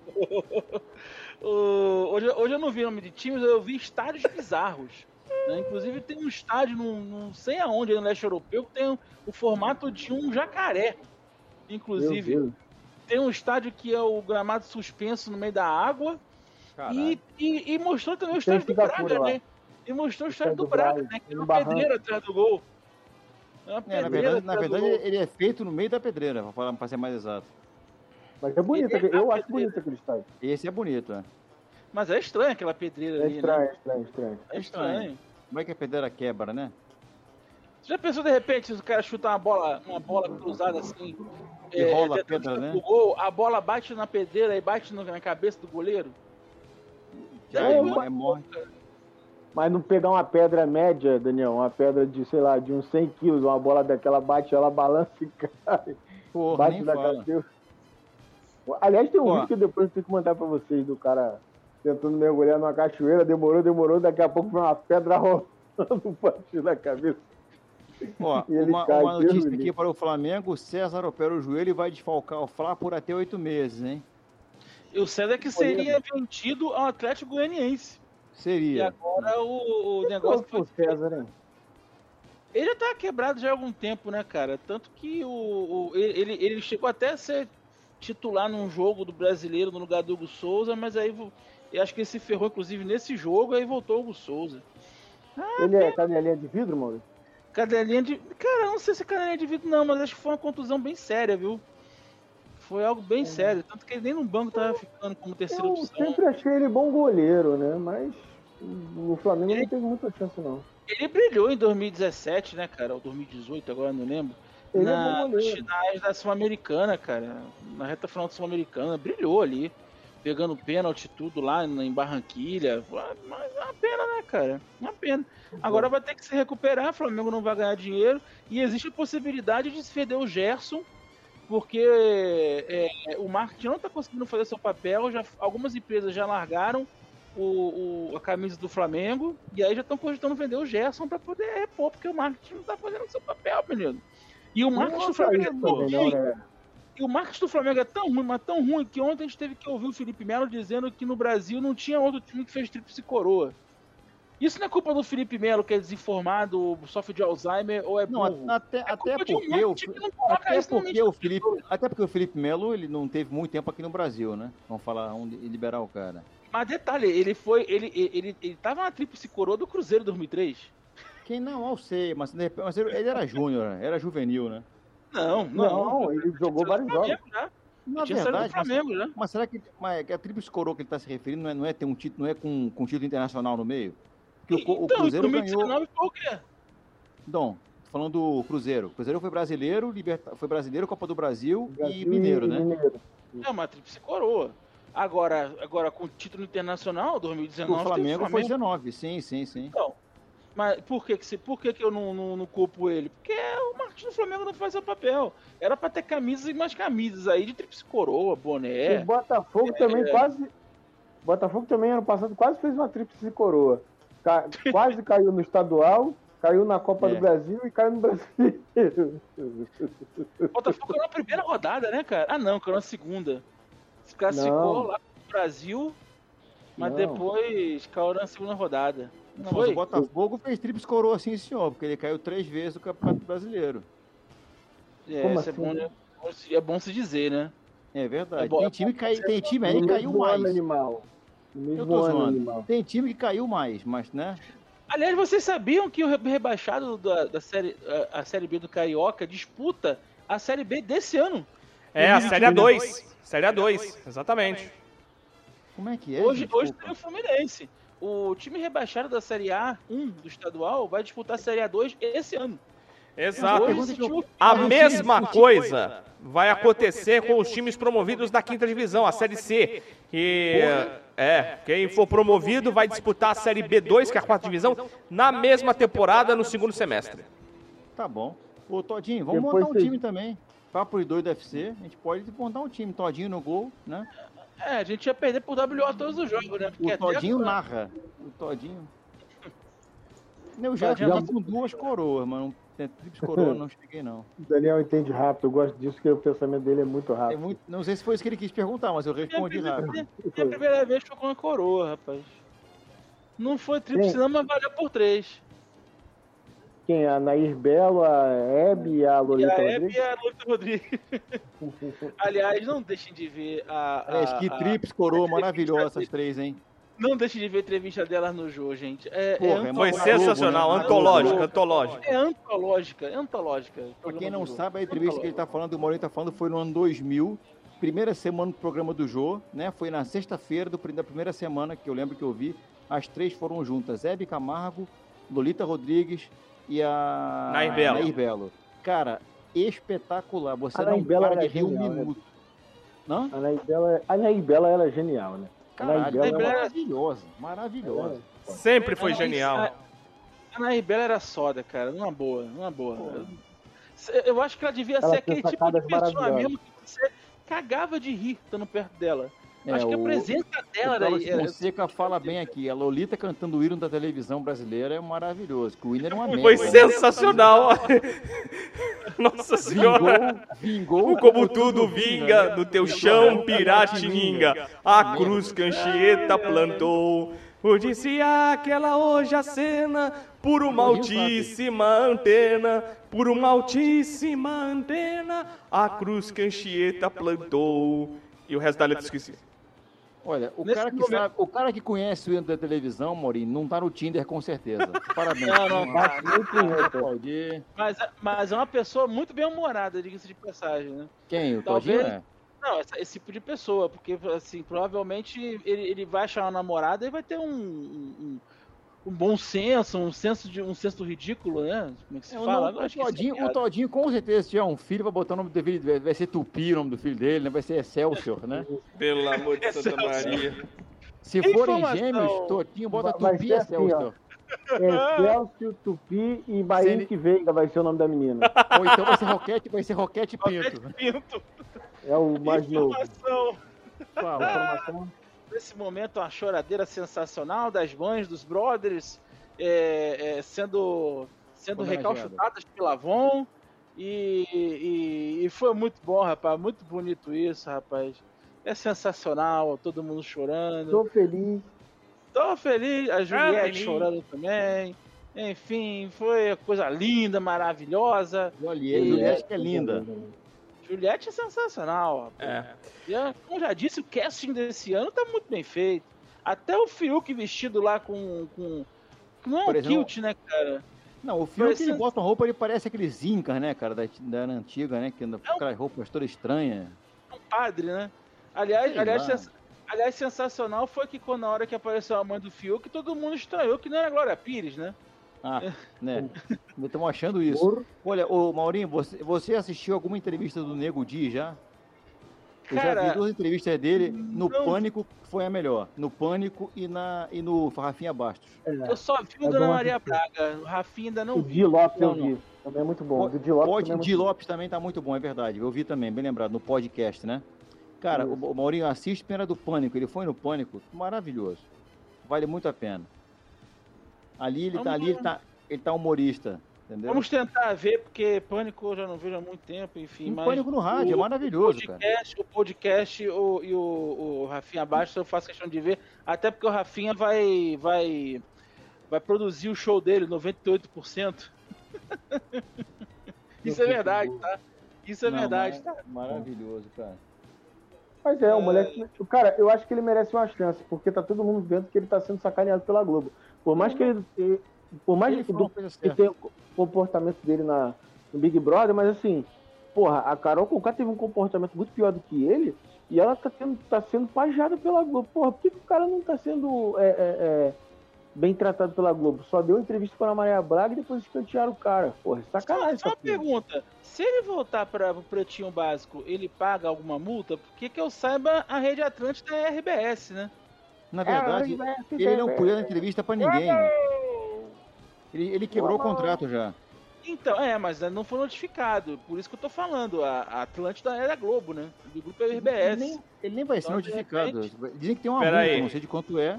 Hoje, hoje eu não vi nome de times, eu vi estádios bizarros. né? Inclusive tem um estádio, num, não sei aonde, no leste europeu, que tem o, o formato de um jacaré. Inclusive, tem um estádio que é o gramado suspenso no meio da água. E, e, e mostrou também o estádio do Braga, né? E mostrou o estádio do
do
Braga, né? Que é uma
barranco.
pedreira atrás do gol. É uma
É, na verdade, na verdade ele é feito no meio da pedreira, pra falar- pra ser mais exato.
Mas é bonito,
é
eu acho bonito aquele estádio.
Esse é bonito, é.
Mas é estranho aquela pedreira
É
ali,
estranho,
né?
é estranho, é estranho.
É estranho.
Como é que a pedreira quebra, né?
Você já pensou de repente se o cara chutar uma bola, uma bola cruzada assim?
E rola a pedra, né?
gol, a bola bate na pedreira e bate na cabeça do goleiro?
Já
É,
morre.
Mas não pegar uma pedra média, Daniel, uma pedra de, sei lá, de uns 100 quilos, uma bola daquela bate, ela balança e cai.
Porra,
bate na cabeça. Aliás, tem um
Pô.
vídeo que depois eu tenho que mandar pra vocês do cara tentando mergulhar numa cachoeira, demorou, demorou, daqui a pouco foi uma pedra rolando, bate na cabeça.
Ó, uma, uma notícia aqui para o Flamengo: César opera o joelho e vai desfalcar o Fla por até oito meses, hein?
E o César que seria vendido ao Atlético Goianiense. E
Seria.
agora o, o negócio
foi César, hein?
Ele já tá quebrado já há algum tempo, né, cara? Tanto que o, o- ele, ele chegou até a ser titular num jogo do brasileiro no lugar do Hugo Souza, mas aí eu acho que ele se ferrou, inclusive, nesse jogo, aí voltou o Hugo Souza.
Ele é canelinha de vidro, Maurício?
Cadelinha de. Cara, não sei se é cadelinha de vidro, não, mas acho que foi uma contusão bem séria, viu? Foi algo bem sério. Tanto que ele nem no banco tava ficando como terceira
Eu
opção.
sempre achei ele bom goleiro, né? Mas no Flamengo não teve muita chance, não.
Ele brilhou em 2017, né, cara? Ou 2018, agora não lembro.
Ele é
na,
goleiro.
finais da Sul-Americana, cara. Na reta final da Sul-Americana, brilhou ali. Pegando pênalti tudo lá em Barranquilha. Mas é uma pena, né, cara? Uma pena. Agora vai ter que se recuperar, o Flamengo não vai ganhar dinheiro. E existe a possibilidade de se perder o Gerson, porque é, o marketing não está conseguindo fazer seu papel. Já, algumas empresas já largaram o, o- a camisa do Flamengo e aí já estão cogitando vender o Gerson para poder repor, porque o marketing não está fazendo seu papel, menino. E o marketing do Flamengo é tão
não,
ruim.
né?
E o marketing do Flamengo é tão ruim, mas tão ruim que ontem a gente teve que ouvir o Felipe Melo dizendo que no Brasil não tinha outro time que fez tríplice coroa. Isso não é culpa do Felipe Melo, que é desinformado, sofre de Alzheimer ou é
Não,
burro.
até,
é
até
de um
porque o, até porque o Felipe, até porque o Felipe Melo ele não teve muito tempo aqui no Brasil, né? Vamos falar, vamos liberar o cara.
Mas detalhe, ele foi. Ele, ele, ele, ele tava na tríplice coroa do Cruzeiro 2003.
Quem não, eu sei, mas, mas ele era júnior, né? era juvenil, né?
Não, não.
Não, ele jogou vários jogos.
Já.
Na verdade, mas,
Flamengo já.
mas será que mas a tríplice coroa que ele está se referindo não é, não é ter um título, não é com, com título internacional no meio? Porque o, o
então, em
Cruzeiro ganhou.
2019 foi o quê?
Tô falando do Cruzeiro. O Cruzeiro foi brasileiro, liberta... foi brasileiro, Copa do Brasil,
Brasil
e Mineiro, né?
Mineiro.
É uma tríplice coroa. Agora, agora com título internacional, 2019.
O
teve
Flamengo foi 19, sim, sim, sim.
Então, mas por que, que, se, por que, que eu não, não, não culpo ele? Porque o marketing do Flamengo não faz seu papel. Era pra ter camisas e mais camisas aí de tríplice coroa, boné.
O Botafogo também quase. Botafogo também ano passado quase fez uma tríplice coroa. Ca- quase caiu no estadual, caiu na Copa
É.
do Brasil e caiu no Brasileiro.
O Botafogo caiu na primeira rodada, né, cara? Ah, não, caiu na segunda. Se classificou lá no Brasil, mas
Não.
depois caiu na segunda rodada. Não foi?
o Botafogo fez tríplice coroa, sim, senhor, porque ele caiu três vezes no Campeonato Brasileiro.
É,
Como
isso
assim?
é, bom, né? é bom se dizer, né?
É verdade.
É bom,
tem
é
time, que cai, tem time aí caiu
ano,
mais.
animal. No
Eu
mesmo
tô
ano, animal.
Tem time que caiu mais, mas, né?
Aliás, vocês sabiam que o re- rebaixado da, da série, a, a série B do Carioca disputa a série B desse ano?
É, a Série A2. Série A2, exatamente.
Como é que é?
hoje, hoje tem o Fluminense. O time rebaixado da Série A1 do estadual vai disputar a Série A2 esse ano.
Exato. A mesma coisa vai acontecer com os times promovidos da quinta divisão, a Série C. Que é, quem for promovido vai disputar a Série B2, que é a quarta divisão, na mesma temporada, no segundo semestre.
Tá bom. Ô, Todinho, vamos
Depois
montar um time também. Papo de doido do UFC, a gente pode montar um time. Todinho no gol, né?
É, a gente ia perder por WO todos os jogos, né? Porque
O
até
Todinho narra. O Todinho. Eu já
Todinho
fiquei com duas coroas, mano. Tem Tríplice coroa, não cheguei, não.
O Daniel entende rápido, eu gosto disso, que o pensamento dele é muito
É
rápido.
muito- não sei se foi isso que ele quis perguntar, mas eu
É a,
respondi
primeira,
rápido.
é a primeira vez que eu com a coroa, rapaz. Não foi tríplice,
Sim.
não, mas valeu por três.
Quem? A Nair Belo, a Hebe e a
E
Lolita
a Hebe
Rodrigues?
e a Lúcia Rodrigues. Aliás, não deixem de ver a. a-
Aliás, que
a-
tríplice coroa
a-
maravilhosa essas três, hein?
Não deixem de ver a entrevista delas no jogo, gente. É,
Porra, é
é,
Foi
Globo,
sensacional,
né?
antológica, antológica.
é antológica, é antológica.
Pra quem não sabe, a entrevista que ele tá falando, o Maurinho tá falando, foi no ano 2000, primeira semana do programa do Jô, né? Foi na sexta-feira da primeira semana, que eu lembro que eu vi, as três foram juntas, Hebe Camargo, Lolita Rodrigues e a
Nair Belo.
Nair Belo. Cara, espetacular, você
A
não
Nair Belo
para
era
de rir um
né?
minuto. Não?
A Nair Bela, a Nair Bela ela é genial, né? A Nair
Caralho,
Bela
é
é uma-
maravilhosa, maravilhosa.
Sempre foi
Anaís-
genial.
A Nair Bela era soda, cara, numa boa, numa boa. Eu acho que ela devia
Ela
ser aquele tipo de pessoa mesmo que você cagava de rir estando perto dela.
É,
acho que a
o-
presença dela
O
era.
Carlos
era-
Fonseca fala bem aqui, a Lolita cantando o hino da televisão brasileira é maravilhoso, que o hino era uma merda.
Foi
né?
sensacional. Nossa senhora.
Vingou, vingou
Como tudo vinga no teu chão, piratininga. A cruz que Anchieta plantou. Por disse aquela hoje a cena, por uma altíssima antena, por uma altíssima antena, a cruz que Anchieta plantou. E o resto da letra eu esqueci.
Olha, o cara, que
momento-
sabe, o cara que conhece o hino da televisão, Maurinho, não tá no Tinder com certeza. Parabéns.
Não, não,
Bate muito punheta.
Aplaudir.
Mas, é- mas é uma pessoa muito bem humorada, diga-se de passagem, né?
Quem? O
Talvez-
Todinho? É?
Não, essa- esse tipo de pessoa, porque assim, provavelmente ele, ele vai achar uma namorada e vai ter um, um, um- um bom senso, um senso de um senso ridículo, né? Como é que se
É,
fala?
não-
Eu
o
isso é
Todinho, o
piada.
Todinho, com certeza, se tiver um filho, vai botar o nome do filho, vai- vai ser Tupi o nome do filho dele, né? vai ser Excelsior, né?
Pelo amor de Santa Maria.
Se forem
Informação.
gêmeos, Todinho bota
Vai
Tupi e
assim.
Excelsior.
Excelsior, Tupi e Bahia que Veiga vai ser o nome da menina.
Ou então vai ser Roquete, vai ser Roquete Pinto.
Pinto.
É o mais novo.
Informação.
Fala.
Informação.
Nesse momento, uma choradeira sensacional das mães, dos brothers, é, é, sendo, sendo recalchutadas pela Avon. E, e, e foi muito bom, rapaz. Muito bonito isso, rapaz. É sensacional, todo mundo chorando.
Tô feliz.
Tô feliz, a Juliette chorando também. Enfim, foi coisa linda, maravilhosa.
Juliette, Juliette que é linda.
Juliette é sensacional, rapaz.
É.
E, como já disse, o casting desse ano tá muito bem feito. Até o Fiuk vestido lá com. com... Não é um
exemplo,
kilt, né, cara?
Não, o filme que ele
Parece-
bota uma roupa, ele parece aqueles incas, né, cara, da, da era antiga, né, que anda com
É um-
aquelas roupas todas estranhas.
É um padre, né? Aliás,
Sei
aliás, sens- aliás, sensacional foi que quando na hora que apareceu a mãe do Fiuk, todo mundo estranhou que não era Glória Pires, né?
Ah, né, estamos achando isso. Olha, ô Maurinho, você, você assistiu alguma entrevista do Nego Di já? Eu já
Cara,
vi duas entrevistas dele, no
não.
Pânico foi a melhor, no Pânico e, na, e no Rafinha Bastos.
Eu só vi o
É
Dona Maria
assistir.
Braga. O Rafinha ainda não
O
vi.
Di Lopes eu
Não, não.
vi. Também é muito bom. O Di Lopes
Pod,
também é
Di
muito
Lopes também tá muito bom, é verdade. Eu vi também, bem lembrado, no podcast, né? Cara, o, o Maurinho assiste pena do Pânico. Ele foi no Pânico, maravilhoso. Vale muito a pena. Ali ele tá,
Vamos
ali ele tá, ele tá humorista, entendeu?
Vamos tentar ver, porque Pânico eu já não vejo há muito tempo, enfim.
Um
mas
Pânico no rádio, é
o
maravilhoso, cara.
podcast, O podcast o, e o, o Rafinha Bastos eu faço questão de ver, até porque o Rafinha vai, vai, vai produzir o show dele, 98%. Isso é verdade, tá? Isso é
Não,
verdade.
mas- Maravilhoso, cara.
Mas é, o moleque. Cara, eu acho que ele merece uma chance, porque tá todo mundo vendo que ele tá sendo sacaneado pela Globo. Por mais que ele. Por mais
Ele
do,
uma
que tenha o comportamento dele na, no Big Brother, mas assim, porra, a Carol Conká teve um comportamento muito pior do que ele, e ela tá, tendo, tá sendo pajada pela Globo. Porra, por que, que o cara não tá sendo é, é, é, bem tratado pela Globo? Só deu entrevista pra Maria Braga e depois escantearam o cara. Porra, sacanagem
Só uma
essa porra.
pergunta. Se ele voltar para o Pretinho Básico, ele paga alguma multa? Porque que eu saiba, a Rede Atlântica é RBS, né?
Na verdade, ele não podia dar entrevista pra ninguém. né? Ele, ele quebrou o contrato já.
Então, é, mas não foi notificado. Por isso que eu tô falando. A, a Atlântida é da Globo, né? O grupo é o
Ele
RBS.
nem, ele nem vai ser
Então,
notificado.
repente-
Dizem que tem uma multa,
aí.
não sei de quanto é.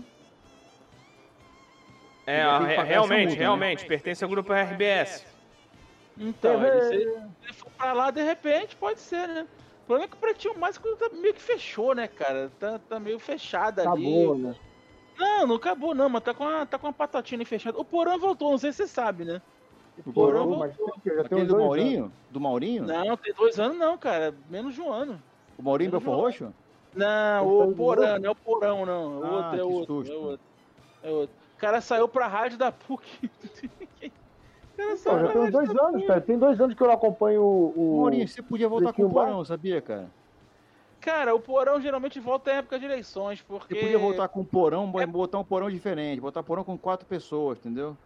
É,
Ele vai ter que
re-
pagar essa
realmente,
multa, né?
realmente, pertence ao grupo RBS.
Então, ele, se ele for pra lá de repente, pode ser, né? O problema é que o Pretinho Básico tá meio que fechou, né, cara? Tá, tá meio fechado ali.
Acabou, né?
Não, não acabou não, mas tá com a, tá com a fechada. O Porão voltou, não sei se você sabe, né?
O
Porão
Porão,
mas tem que- já tem
do
dois
Maurinho? Do Maurinho?
Não, tem dois anos não, cara. Menos de um ano.
O Maurinho
não.
Roxo?
Não, o Porão, não é o Porão, não. É
Ah,
outro, é outro,
susto.
é outro. É outro. O cara saiu pra rádio da PUC. o cara
Pô,
saiu
já tem uns dois
da
anos, cara. Tem dois anos que eu não acompanho o.
Maurinho, você podia voltar com o Porão, sabia, cara?
Cara, o Porão geralmente volta em época de eleições, porque...
Você podia voltar com o Porão,
É-
botar um Porão diferente, botar Porão com quatro pessoas, entendeu?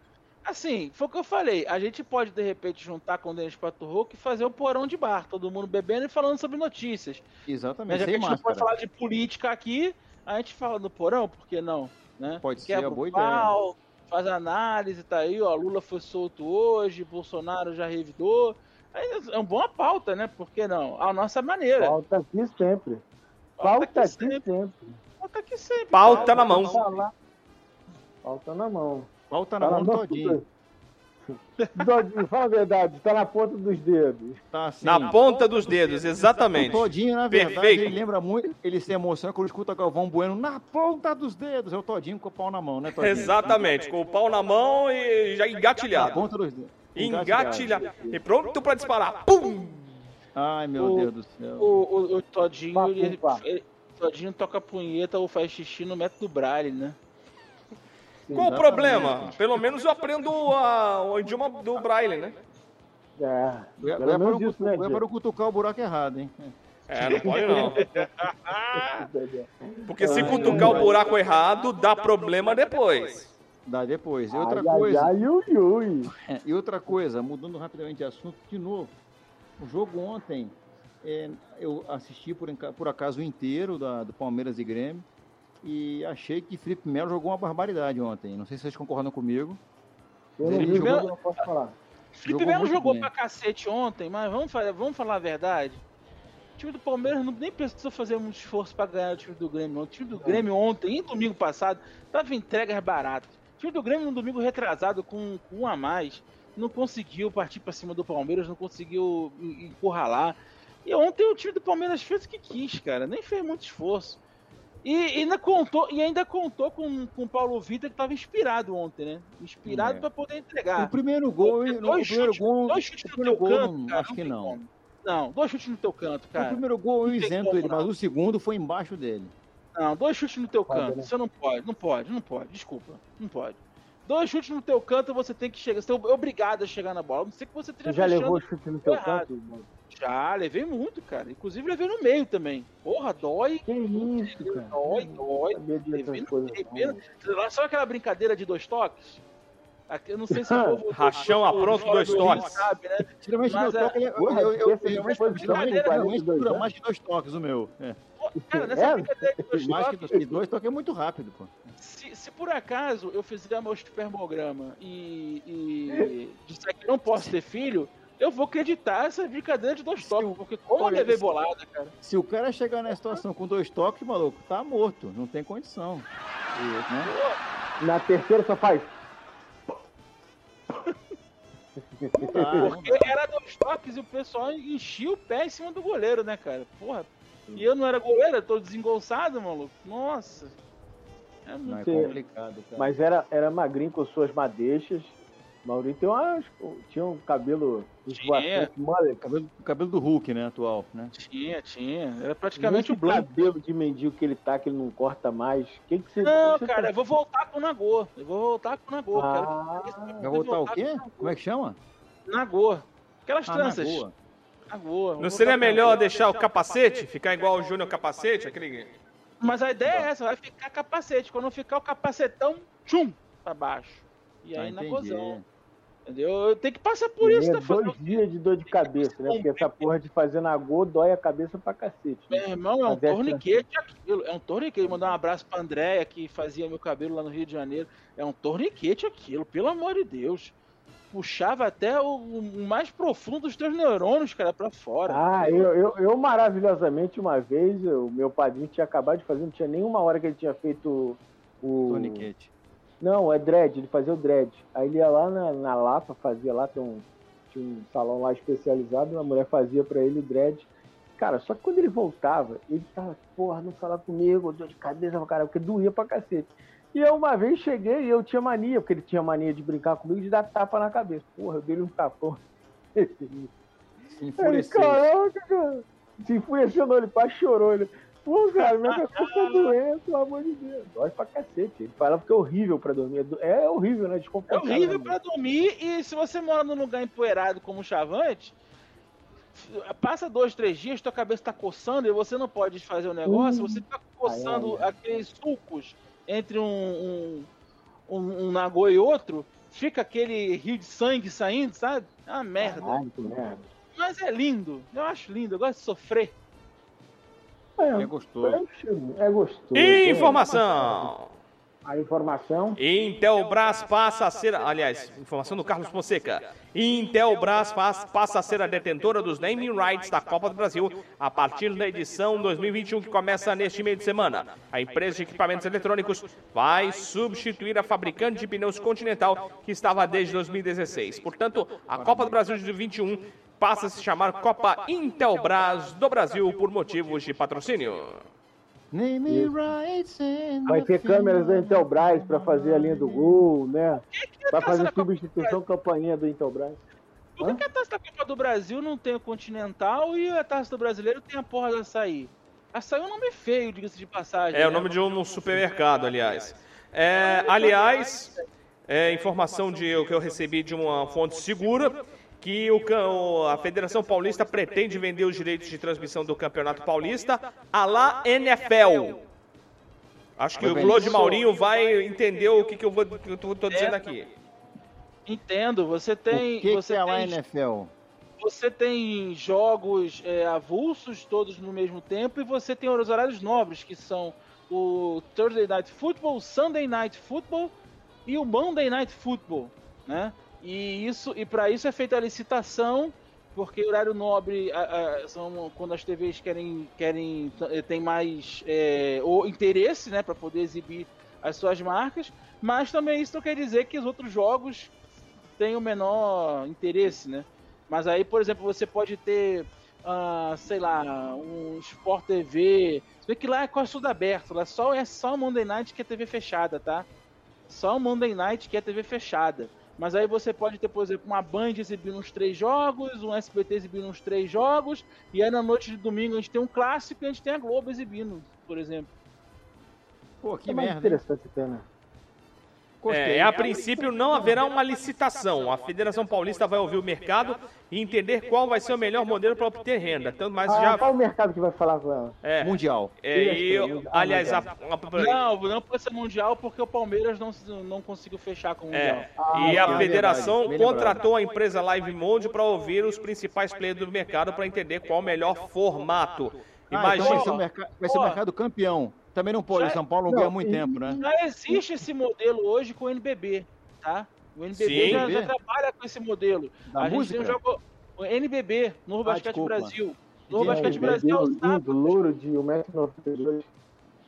Assim, foi o que eu falei. A gente pode, de repente, juntar com o Denis Paturroco e fazer o porão de bar. Todo mundo bebendo e falando sobre notícias.
Exatamente,
Mas já que a gente não pode falar de política aqui, a gente fala do porão, por que não? Né?
Pode ser
Quebra
uma boa
pau, Faz análise, tá aí, ó. Lula foi solto hoje, Bolsonaro já revidou. Aí É uma boa pauta, né? Por que não? A nossa maneira.
Pauta aqui sempre.
Pauta
Pauta
aqui
aqui
sempre.
sempre.
Pauta aqui sempre.
Pauta
cara.
na mão.
Pauta na mão.
Pauta na
Fala
mão
não,
Todinho.
Dodinho, fala a verdade, tá na ponta dos dedos.
Tá assim.
Na ponta dos dedos,
O
exatamente.
Todinho, na verdade,
Perfeito.
ele lembra muito, ele se emociona quando escuta Galvão Bueno na ponta dos dedos. É o Todinho com o pau na mão, né, Todinho?
Exatamente, com o pau na mão e já
Na
engatilhado.
ponta dos dedos.
Engatilhado. E pronto pra disparar. Pum!
Ai, meu
O-
Deus do céu.
O, o, o Todinho, ele, ele- Todinho toca punheta ou faz xixi no método Braille, né?
Qual o problema? Pelo menos eu aprendo a- o idioma do Braille, né?
É,
Eu eu
pelo
para
menos
o
isso, né,
eu ia para o cutucar o buraco errado, hein?
É, não pode não. Porque se cutucar o buraco errado, dá problema depois.
Dá depois. E outra coisa,
Ai, ai, ui, ui.
É, E outra coisa, mudando rapidamente de assunto, de novo, o jogo ontem, é, eu assisti por, por acaso inteiro da, do Palmeiras e Grêmio e achei que Felipe Melo jogou uma barbaridade ontem. Não sei se vocês concordam comigo.
Eu não vi
jogou-
não posso falar.
Felipe
Jogou
Melo jogou
bem.
pra cacete ontem, mas vamos, fa- vamos falar a verdade. O time do Palmeiras não, nem precisou fazer muito esforço pra ganhar o time do Grêmio. O time do Grêmio ontem e domingo passado tava entregas baratas. O time do Grêmio no domingo retrasado com, com um a mais não conseguiu partir pra cima do Palmeiras, não conseguiu en- encurralar. E ontem o time do Palmeiras fez o que quis, cara. Nem fez muito esforço. E, ainda contou, e ainda contou com, o Paulo Vitor que tava inspirado ontem, né? Inspirado
É.
pra poder entregar.
O primeiro gol,
Dois
no, o
chutes-
gol,
dois chutes
o
no teu
gol,
canto,
não-
cara,
acho
não
que não.
como. Não, dois chutes no teu canto,
O
cara.
primeiro gol eu
Não
isento
como,
ele, mas
não.
o segundo foi embaixo dele.
Não, dois chutes no teu canto.
né?
Você não pode, não pode, não pode. Desculpa, não pode. Dois chutes no teu canto, você tem que chegar. Você é obrigado a chegar na bola. Não sei que você esteja
Você já levou chute no teu
errado.
canto? mano?
Já, levei muito, cara. Inclusive levei no meio também. Porra, dói.
Que isso, cara?
Dói, dói. Levei no meio. Sabe aquela brincadeira de dois toques? Aqui, Eu não sei se o povo.
Rachão a pronto, dois toques.
Sabe, né? É-
eu, eu, eu, geralmente,
depois de 42
dura
anos.
mais de dois toques o meu. É.
Cara, nessa
É?
brincadeira de dois
Mais que
toques,
dois, dois toques é muito rápido, pô.
Se, se por acaso eu fizer meu espermograma e, e disser que não posso ter filho, eu vou acreditar essa brincadeira de dois toques, porque como eu
olha,
levei
se-
bolada, cara.
Se o cara chegar na situação com dois toques, maluco, tá morto, não tem condição. E, né?
Na terceira só faz.
Não dá, não
Porque era dois toques e o pessoal enchia o pé em cima do goleiro, né, cara? Porra. E eu não era goleiro, eu tô desengolçado, maluco. Nossa. É
Não,
muito...
é
Sim.
complicado, cara.
Mas era, era magrinho com suas madeixas. Maurinho tem umas, tinha um cabelo
Tinha.
mullet.
Cabelo, cabelo do Hulk, né, atual, né?
Tinha, tinha. Era praticamente o
cabelo de mendigo que ele tá, que ele não corta mais. Que que você,
Não,
você
cara,
tá-
eu vou voltar com o Nagô. Eu vou voltar com o Nagô.
Ah,
quero...
Vai voltar o quê? Como é que chama?
Nagô. Aquelas
Ah,
tranças. Nagô. Vou
Não seria melhor
Nagô.
deixar o capacete? Ficar igual o Júnior Capacete? Aquele.
Mas a ideia é essa, vai ficar capacete. Quando ficar o capacetão, tchum, pra baixo. E
Ah,
aí na
entendi.
Entendeu? Eu tenho que passar por isso,
é
tá falando?
dois dias de dor de cabeça, né? Porque essa porra de fazer nagô dói a cabeça pra cacete. né?
Meu irmão, é um
essa-
torniquete aquilo. É um torniquete. Mandar um abraço pra Andréia, que fazia meu cabelo lá no Rio de Janeiro. É um torniquete aquilo, pelo amor de Deus. Puxava até o, o mais profundo dos teus neurônios, cara, pra fora.
Ah, eu, eu, eu maravilhosamente, uma vez, o meu padrinho tinha acabado de fazer, não tinha nenhuma hora que ele tinha feito o.
Toniquete.
Não, é dread, ele fazia o dread. Aí ele ia lá na, na Lapa, fazia lá, tem um, tinha um salão lá especializado, uma mulher fazia pra ele o dread. Cara, só que quando ele voltava, ele tava, porra, não fala comigo, dor de cabeça pra caralho, porque doía pra cacete. E eu uma vez cheguei e eu tinha mania, porque ele tinha mania de brincar comigo de dar tapa na cabeça. Porra, eu dei um tapão.
Se
Ele,
enfureceu.
caraca, cara. Se enfureceu, não, ele quase chorou. Ele, pô, cara, minha cabeça tá doendo, pelo amor de Deus. Dói pra cacete. Ele falava que é horrível pra dormir. É horrível, né?
É
Desconfortável.
horrível pra dormir e se você mora num lugar empoeirado como o Chavante, passa dois, três dias, tua cabeça tá coçando e você não pode fazer o negócio,
Hum.
você fica coçando
Ai, ai,
aqueles sulcos entre um, um, um, um nagô e outro, fica aquele rio de sangue saindo, sabe? É uma merda.
Caralho, merda.
Mas é lindo, eu acho lindo, eu gosto de sofrer.
É
É,
gostoso.
é gostoso. É.
Informação!
A informação.
Intelbras passa a ser, aliás, informação do Carlos Fonseca. Intelbras passa a ser a detentora dos naming rights da Copa do Brasil a partir da edição 2021 que começa neste meio de semana. A empresa de equipamentos eletrônicos vai substituir a fabricante de pneus Continental que estava desde 2016. Portanto, a Copa do Brasil de 2021 passa a se chamar Copa Intelbras do Brasil por motivos de patrocínio.
Vai ter câmeras da Intelbras pra fazer a linha do gol, né? Vai
taça
fazer
da
substituição campainha do Intelbras.
Por que, que a taça da Copa do Brasil não tem o Continental e a taça do Brasileiro tem a porra do açaí? Açaí é um nome feio, diga-se de passagem.
É o
né?
nome de um supermercado, aliás. É, aliás, é informação de, que eu recebi de uma fonte segura que o, a Federação Paulista pretende vender os direitos de transmissão do Campeonato Paulista à la NFL. Acho que o Claude Maurinho vai entender o que, que eu vou que eu tô, tô dizendo aqui.
Entendo, você tem.
o que,
você
que é
tem,
NFL?
você tem jogos é, avulsos todos no mesmo tempo e você tem os horários nobres, que são o Thursday Night Football, o Sunday Night Football e o Monday Night Football, né? E isso e para isso é feita a licitação, porque horário nobre a- a- são quando as TVs querem querem eh, tem mais é, o interesse, né, para poder exibir as suas marcas, mas também isso não quer dizer que os outros jogos o menor interesse, né? Mas aí, por exemplo, você pode ter, ah, sei lá, um Sport TV. Você vê que lá é quase tudo aberto. Lá só é só o Monday Night que é TV fechada, tá? Só o Monday Night que é TV fechada. Mas aí você pode ter, por exemplo, uma Band exibindo uns três jogos, um SBT exibindo uns três jogos, e aí na noite de domingo a gente tem um clássico e a gente tem a Globo exibindo, por exemplo.
Pô, que
É mais
merda.
interessante né?
É, a princípio não haverá uma licitação. A Federação Paulista vai ouvir o mercado e entender qual vai ser o melhor modelo para obter renda. Tanto mais
Ah,
já.
qual o mercado que vai falar com?
É,
Mundial.
é, e,
Ah,
aliás, a,
Não, não pode ser mundial porque o Palmeiras não, não conseguiu fechar com o mundial.
É,
Ah,
e a
é
federação
verdade,
contratou a empresa Live Mode para ouvir os principais players do mercado para entender qual o melhor formato.
Ah, então vai ser, o
Imagina.
merca- vai ser o mercado campeão. Também não pode,
Já-
São Paulo não, ganha há muito tempo, né?
Já existe esse modelo hoje com o NBB, tá? O NBB
Sim.
já, já trabalha com esse modelo.
Da
a gente
música?
tem um jogo o NBB, Novo
Ah,
Basquete
desculpa.
Brasil. Novo
Sim,
Basquete
NBB,
Brasil aos sábados.
louro de 1,92m.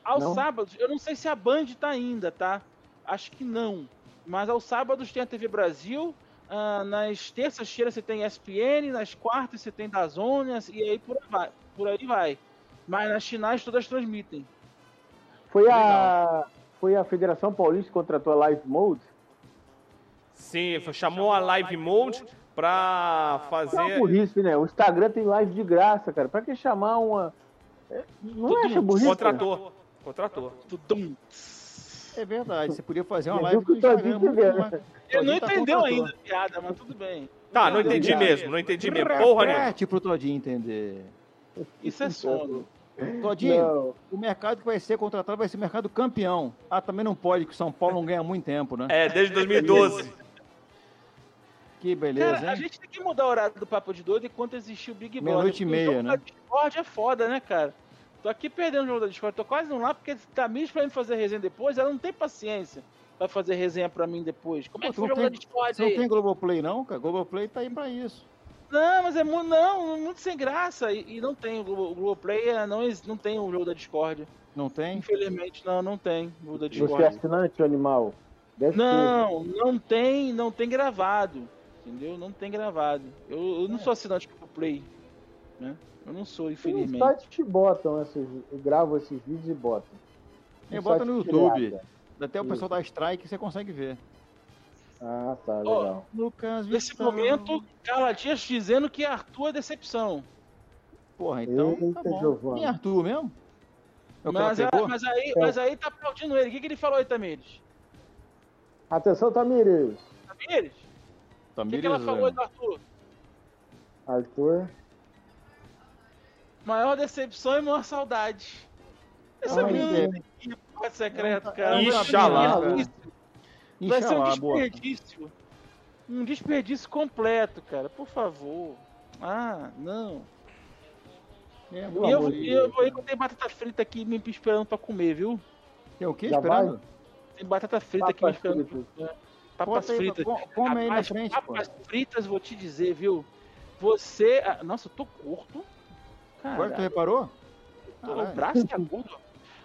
Aos
Não?
sábados, eu não sei se a Band tá ainda, tá? Acho que não. Mas aos sábados tem a TV Brasil. ah, nas terças-feiras você tem ESPN, nas quartas você tem Dazone, e aí por aí vai. Por aí vai. Mas nas finais todas transmitem.
Foi a, foi a Federação Paulista que contratou a Live Mode?
Sim, chamou a Live Mode pra
É uma
fazer.
burrice, né? O Instagram tem live de graça, cara. Pra que chamar uma. É, Não
Tudo
acha burrice? cara?
Contratou. Contratou.
Tudum.
É verdade, você podia fazer uma live do Instagram. muito
né?
Ele não
tá
entendeu
contratando.
ainda a piada, mas tudo bem.
Tá, não entendi mesmo, não entendi mesmo. Porra nenhuma.
Repete pro Todinho entender.
Isso é sono.
Todinho,
Não.
o mercado que vai ser contratado vai ser mercado campeão. Ah, também não pode, que o São Paulo não ganha muito tempo, né?
É, desde 2012.
Que beleza,
Cara, a
hein?
gente tem que mudar o horário do Papo de Doido enquanto existir o Big Brother.
Meia-noite e
o
meia,
jogo
né?
da Discord é foda, né, cara? Tô aqui perdendo o jogo da Discord, tô quase não lá, porque tá mesmo pra mim fazer resenha depois, ela não tem paciência pra fazer resenha pra mim depois. Como é
Pô,
que
tu
foi o
não
jogo da
tem-
Discord
Você não
aí?
tem Globoplay, não, cara? Globoplay tá aí pra isso.
Não, mas é muito, não, muito sem graça. E, e não tem, o Globo- o Globoplay é, não, não tem o jogo da Discord.
Não tem?
Infelizmente, não, não tem o jogo da
Você é
Discord.
assinante, animal? Deve.
Não, não tem, não tem gravado. Entendeu? Não tem gravado. Eu, eu não sou assinante do Play. Né? Eu não sou, infelizmente.
sites que botam esses. gravam esses vídeos e botam.
É,
Um
bota no YouTube. Até o
Isso.
pessoal da Strike você consegue ver.
Ah, tá,
Ó,
legal.
Lucas
Nesse
Vitão.
momento, Carla Dias dizendo que Arthur é decepção.
Porra, então.
Eita,
tá bom.
Giovana.
Quem é Arthur mesmo? É
Mas, a- mas, aí,
É.
mas aí tá aplaudindo ele. O que, que ele falou aí, Tamires?
Atenção, Tamires.
Tamires? O que, que ela
Tamires,
falou
é.
do Arthur?
Arthur.
Maior decepção e maior saudade. Esse é
Ai,
muito
gente.
aqui, secreto,
Não,
cara.
Ixalá,
Vai ser um
cara.
desperdício. Vai ser um desperdício. Um desperdício completo, cara. Por favor. Ah, não.
É,
E eu,
boa.
e eu, eu, eu tenho batata frita aqui me esperando pra comer, viu?
Tem o quê?
Já
Esperando?
Tem batata frita aqui me
Papas
esperando.
fritas.
pra- Papas
aí,
fritas.
co- come aí na frente, pô.
papas fritas, vou te dizer, viu? Você. ah, Nossa, eu tô curto.
Agora tu
Caralho,
reparou?
tô- o
Caralho.
braço tá agudo.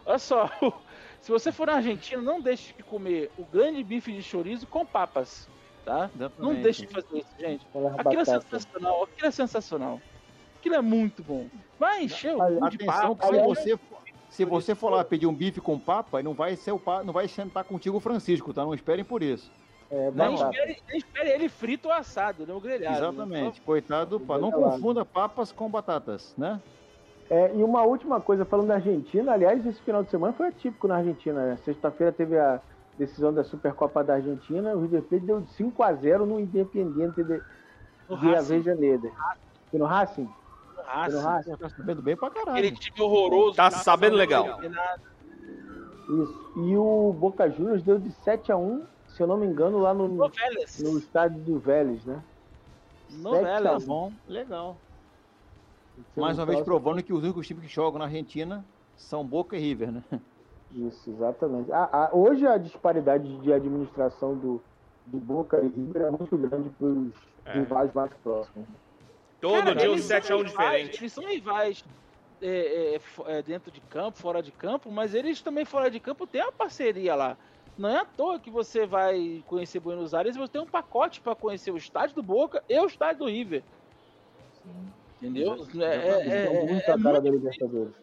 Olha só, se você for na Argentina, não deixe de comer o grande bife de chorizo com papas, tá? Não deixe de fazer isso, gente. Aquilo é sensacional, aquilo é sensacional. Aquilo é muito bom. Vai encher o cu de papa.
se você, for- se você for lá pedir um bife com papa, não vai ser o pa, não vai sentar contigo o Francisco, tá? Não esperem por isso.
É,
Nem espere, nem espere ele frito ou assado, não grelhado. né?
Exatamente. Coitado do pa. Não confunda papas com batatas, né?
É, e uma última coisa, falando da Argentina, aliás, esse final de semana foi atípico na Argentina. Né? Sexta-feira teve a decisão da Supercopa da Argentina, o River Plate deu 5 a 0 no Independiente de,
No
de
Racing.
Avejaneira. Foi no Racing?
No
Foi no
Racing.
Racing?
Tá sabendo bem pra
Aquele
caralho.
time horroroso.
Tá
que
sabendo legal.
Isso. E o Boca Juniors deu de 7 a 1 se eu não me engano, lá no,
Novelas.
no estádio do Vélez, né?
Tá
Novelas.
bom, legal. Mais
um
uma vez provando que os únicos times que jogam na Argentina são Boca e River, né?
Isso, exatamente. A- a- hoje a disparidade de administração do, do Boca e River é muito grande para os
É.
rivais mais próximos.
Todo
Cara,
dia um
eles são
7 a 1
rivais,
diferente.
Eles são rivais é, é, fo- é, dentro de campo, fora de campo, mas eles também fora de campo têm uma parceria lá. Não é à toa que você vai conhecer Buenos Aires e você tem um pacote para conhecer o estádio do Boca e o estádio do River. Entendeu? É, é- é- é
a cara da Libertadores.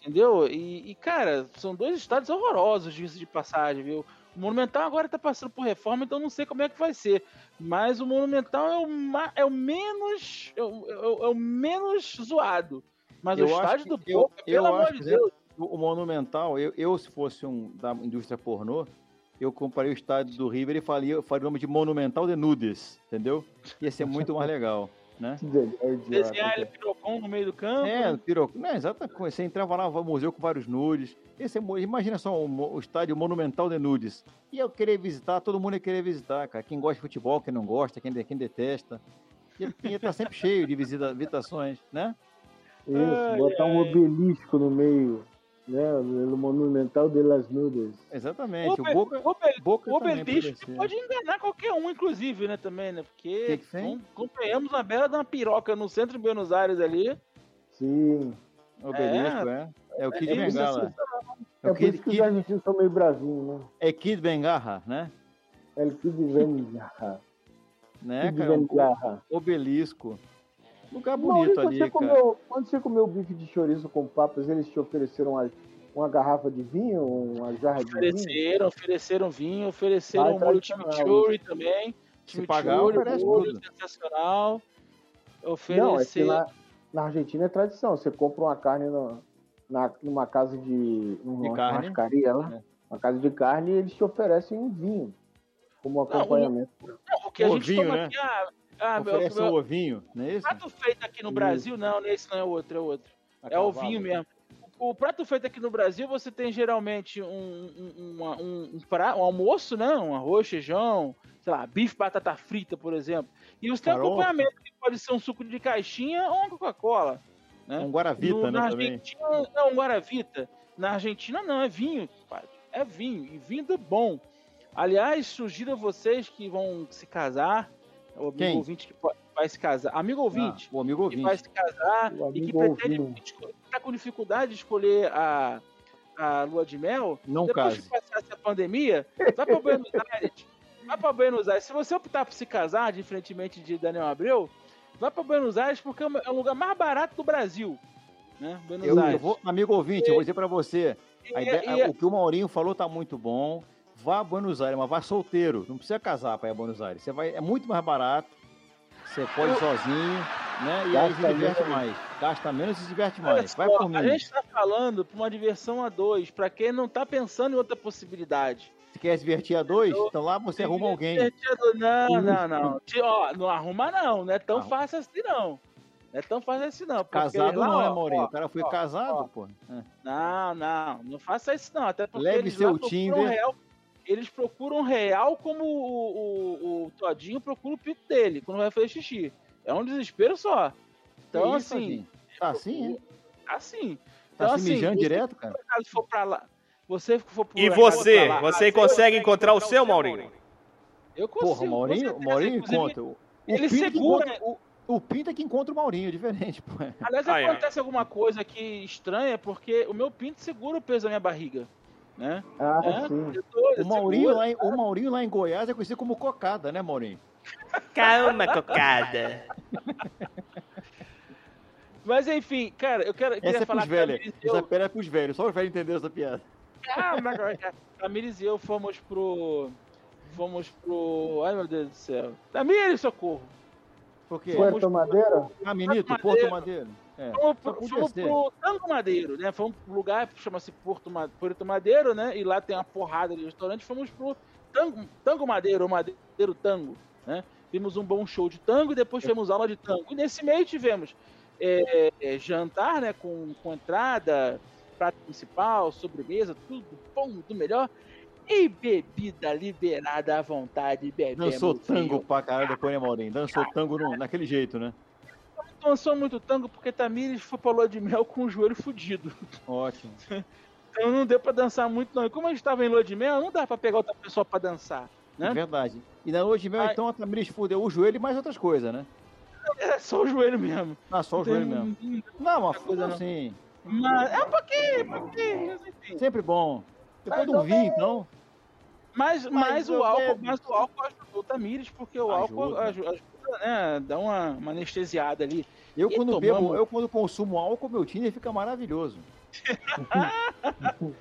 Entendeu? E, e, cara, são dois estádios horrorosos, disso de passagem, viu? O Monumental agora tá passando por reforma, então não sei como é que vai ser. Mas o Monumental é o, ma- é o menos. É o, é o- é o menos zoado. Mas
Eu
o
acho
estádio do Boca,
eu
pelo amor de Deus.
O, o Monumental, eu, eu, se fosse um da indústria pornô, eu compraria o estádio do River e faria, faria o nome de Monumental de Nudes, entendeu? Ia ser muito mais legal, né?
É
Desenhar ele
cara.
pirocão no meio do campo.
É, pirou. Não, exatamente. Você entrava lá no museu com vários nudes. Esse é imagina só o, o estádio Monumental de Nudes. E eu querer visitar, todo mundo ia querer visitar, cara. Quem gosta de futebol, quem não gosta, quem, quem detesta. Ia estar sempre cheio de visita, visitações, né?
Isso,
Ai,
botar um obelisco no meio, né? O Monumental de las Nudes.
Exatamente.
O,
O Boca,
o, Bel-
Boca
o
ser.
pode enganar qualquer um, inclusive, né? Também, né? Porque
Que que
com- na beira de uma piroca no centro de Buenos Aires ali.
Sim.
Obelisco, é. É o Kid
É
Bengala.
É,
É o
por
Kid,
isso que os
Kid,
argentinos são meio bravinhos, né?
é Kid Bengarra, né?
El Kid Vengarra.
Né,
Kid
cara?
Vengarra.
Obelisco. Lugar
Maurício,
bonito ali,
você
cara.
comeu, quando você comeu bife de chorizo com papas, eles te ofereceram a- uma garrafa de vinho, uma jarra de vinho.
Ofereceram, ofereceram vinho, ofereceram
Vai
um molho chimichurri também. Chimichurri, molho sensacional.
Não, é que
Ofereceram.
na, na Argentina é tradição. Você compra uma carne no- na, numa casa de. numa
carne.
churrascaria lá.
É.
Uma casa de carne e eles te oferecem um vinho como acompanhamento.
Não, o que a gente
Ovinho,
toma
né?
aqui, ah, ah, meu,
Oferece
meu,
um ovinho, não é isso?
prato feito aqui no Brasil, não, esse não é outro, é outro.
A
É
cavalo.
o vinho mesmo. O prato feito aqui no Brasil, você tem geralmente um, um, uma- um, um, pra- um almoço, né? Um arroz, feijão, sei lá, bife, batata frita, por exemplo. E você tem
Farofa.
acompanhamento que pode ser um suco de caixinha ou uma Coca-Cola. Né?
Um Guaravita,
No-
né,
na
também.
Argentina, não, um Guaravita. Na Argentina, não, é vinho, compadre. É vinho, e vinho do bom. Aliás, sugiro a vocês que vão se casar, o amigo
Quem?
ouvinte que vai se casar, amigo ouvinte,
Ah, o amigo
que vai
ouvinte.
se casar e que pretende
ouvinte.
tá com dificuldade de escolher a, a lua de mel,
Não
depois
case.
que passar essa pandemia, vai para Buenos Aires. Vai para Buenos Aires. Se você optar por se casar, diferentemente de Daniel Abreu, vai para Buenos Aires porque é o- é o lugar mais barato do Brasil. Né? Buenos
Eu, eu
Aires.
vou, amigo ouvinte, eu vou dizer pra você.
E-
ideia-
e-
o que o Maurinho falou tá muito bom. Vá a Buenos Aires, mas vá solteiro. Não precisa casar pra ir a Buenos Aires. Você vai, é muito mais barato. Você pode ir sozinho, né? E aí se
Gasta
diverte
menos.
mais. Gasta menos e se diverte
Olha
mais. Vai
só,
por
a
mim.
gente está falando para uma diversão a dois, para quem não está pensando em outra possibilidade.
Se quer se divertir a dois, então lá você arruma alguém.
Não, não, não. Ti- Ó, não arruma não, não é tão
Arruma.
fácil assim não. Não é tão fácil assim não.
Casado
lá,
não,
ó,
Maurinho? O cara foi
ó,
casado,
ó.
pô. É.
Não, não, não faça isso não. Até porque
Leve seu Tinder.
real. Eles procuram real como o, o, o Todinho procura o pinto dele quando vai fazer xixi. É um desespero só. Então,
isso,
assim?
Tá assim, é?
assim.
Tá
Então,
se
assim,
mijando direto, cara?
acaso for pra lá. Você for por
E você?
lá,
Você consegue encontrar o seu, Maurinho?
Eu consigo.
Porra, Maurinho,
certeza,
Maurinho encontra. O, o
ele segura-
encontra- o, o Pinto é que encontra o Maurinho, diferente, pô.
Aliás,
Ai, ai.
acontece alguma coisa aqui estranha, porque o meu pinto segura o peso da minha barriga. Né?
Ah,
É?
sim.
Eu
O Maurinho,
seguro.
lá em, o Maurinho lá em Goiás é conhecido como cocada, né, Maurinho?
Calma, cocada.
Mas enfim, cara, eu quero, eu queria
Essa é
falar
pros velhos. Essa pera é pros velhos. Só os velhos entenderam essa piada.
Calma, cara. Tamires e eu fomos pro. Fomos pro. Ai meu Deus do céu. Tamires, socorro!
Por quê?
Puerto Madeira?
Caminito,
Porto
Porto
Madeiro.
É.
Fomos, pro, fomos pro Tango Madeiro, né? Fomos pro lugar que chama-se Porto, Porto Madeiro, né? E lá tem uma porrada de restaurante. Fomos pro Tango, tango Madeiro, Madeiro Tango, né? Vimos um bom show de tango e depois tivemos aula de tango. E nesse meio tivemos é, é, jantar, né? Com, com entrada, prato principal, sobremesa, tudo bom, tudo melhor. E bebida liberada à vontade, bebemos.
Dançou tango pra caralho depois, né, Maurinho? Dançou tango no- naquele jeito, né?
Dançou muito tango porque Tamires foi pra lua de mel com o joelho fudido.
Ótimo.
Então não deu pra dançar muito, não. E como a gente tava em lua de mel, não dá pra pegar outra pessoa pra dançar,
É
né?
verdade. E na lua de mel,
Ai.
então, a Tamiris fudeu o joelho e mais outras coisas, né?
É só o joelho mesmo.
Ah, só o joelho mesmo.
Tem-
Não, mas
coisa
assim.
Mas, é um pouquinho, um pouquinho, mas.
Sempre bom. Depois
ou
vinho, então.
Mas, mas,
Mais
o álcool, mas o álcool ajudou o Tamires, porque o álcool
ajuda,
né? Dá uma, uma anestesiada ali.
Eu
E
quando
tomamos-
bebo, eu quando consumo álcool, meu Tinder fica maravilhoso.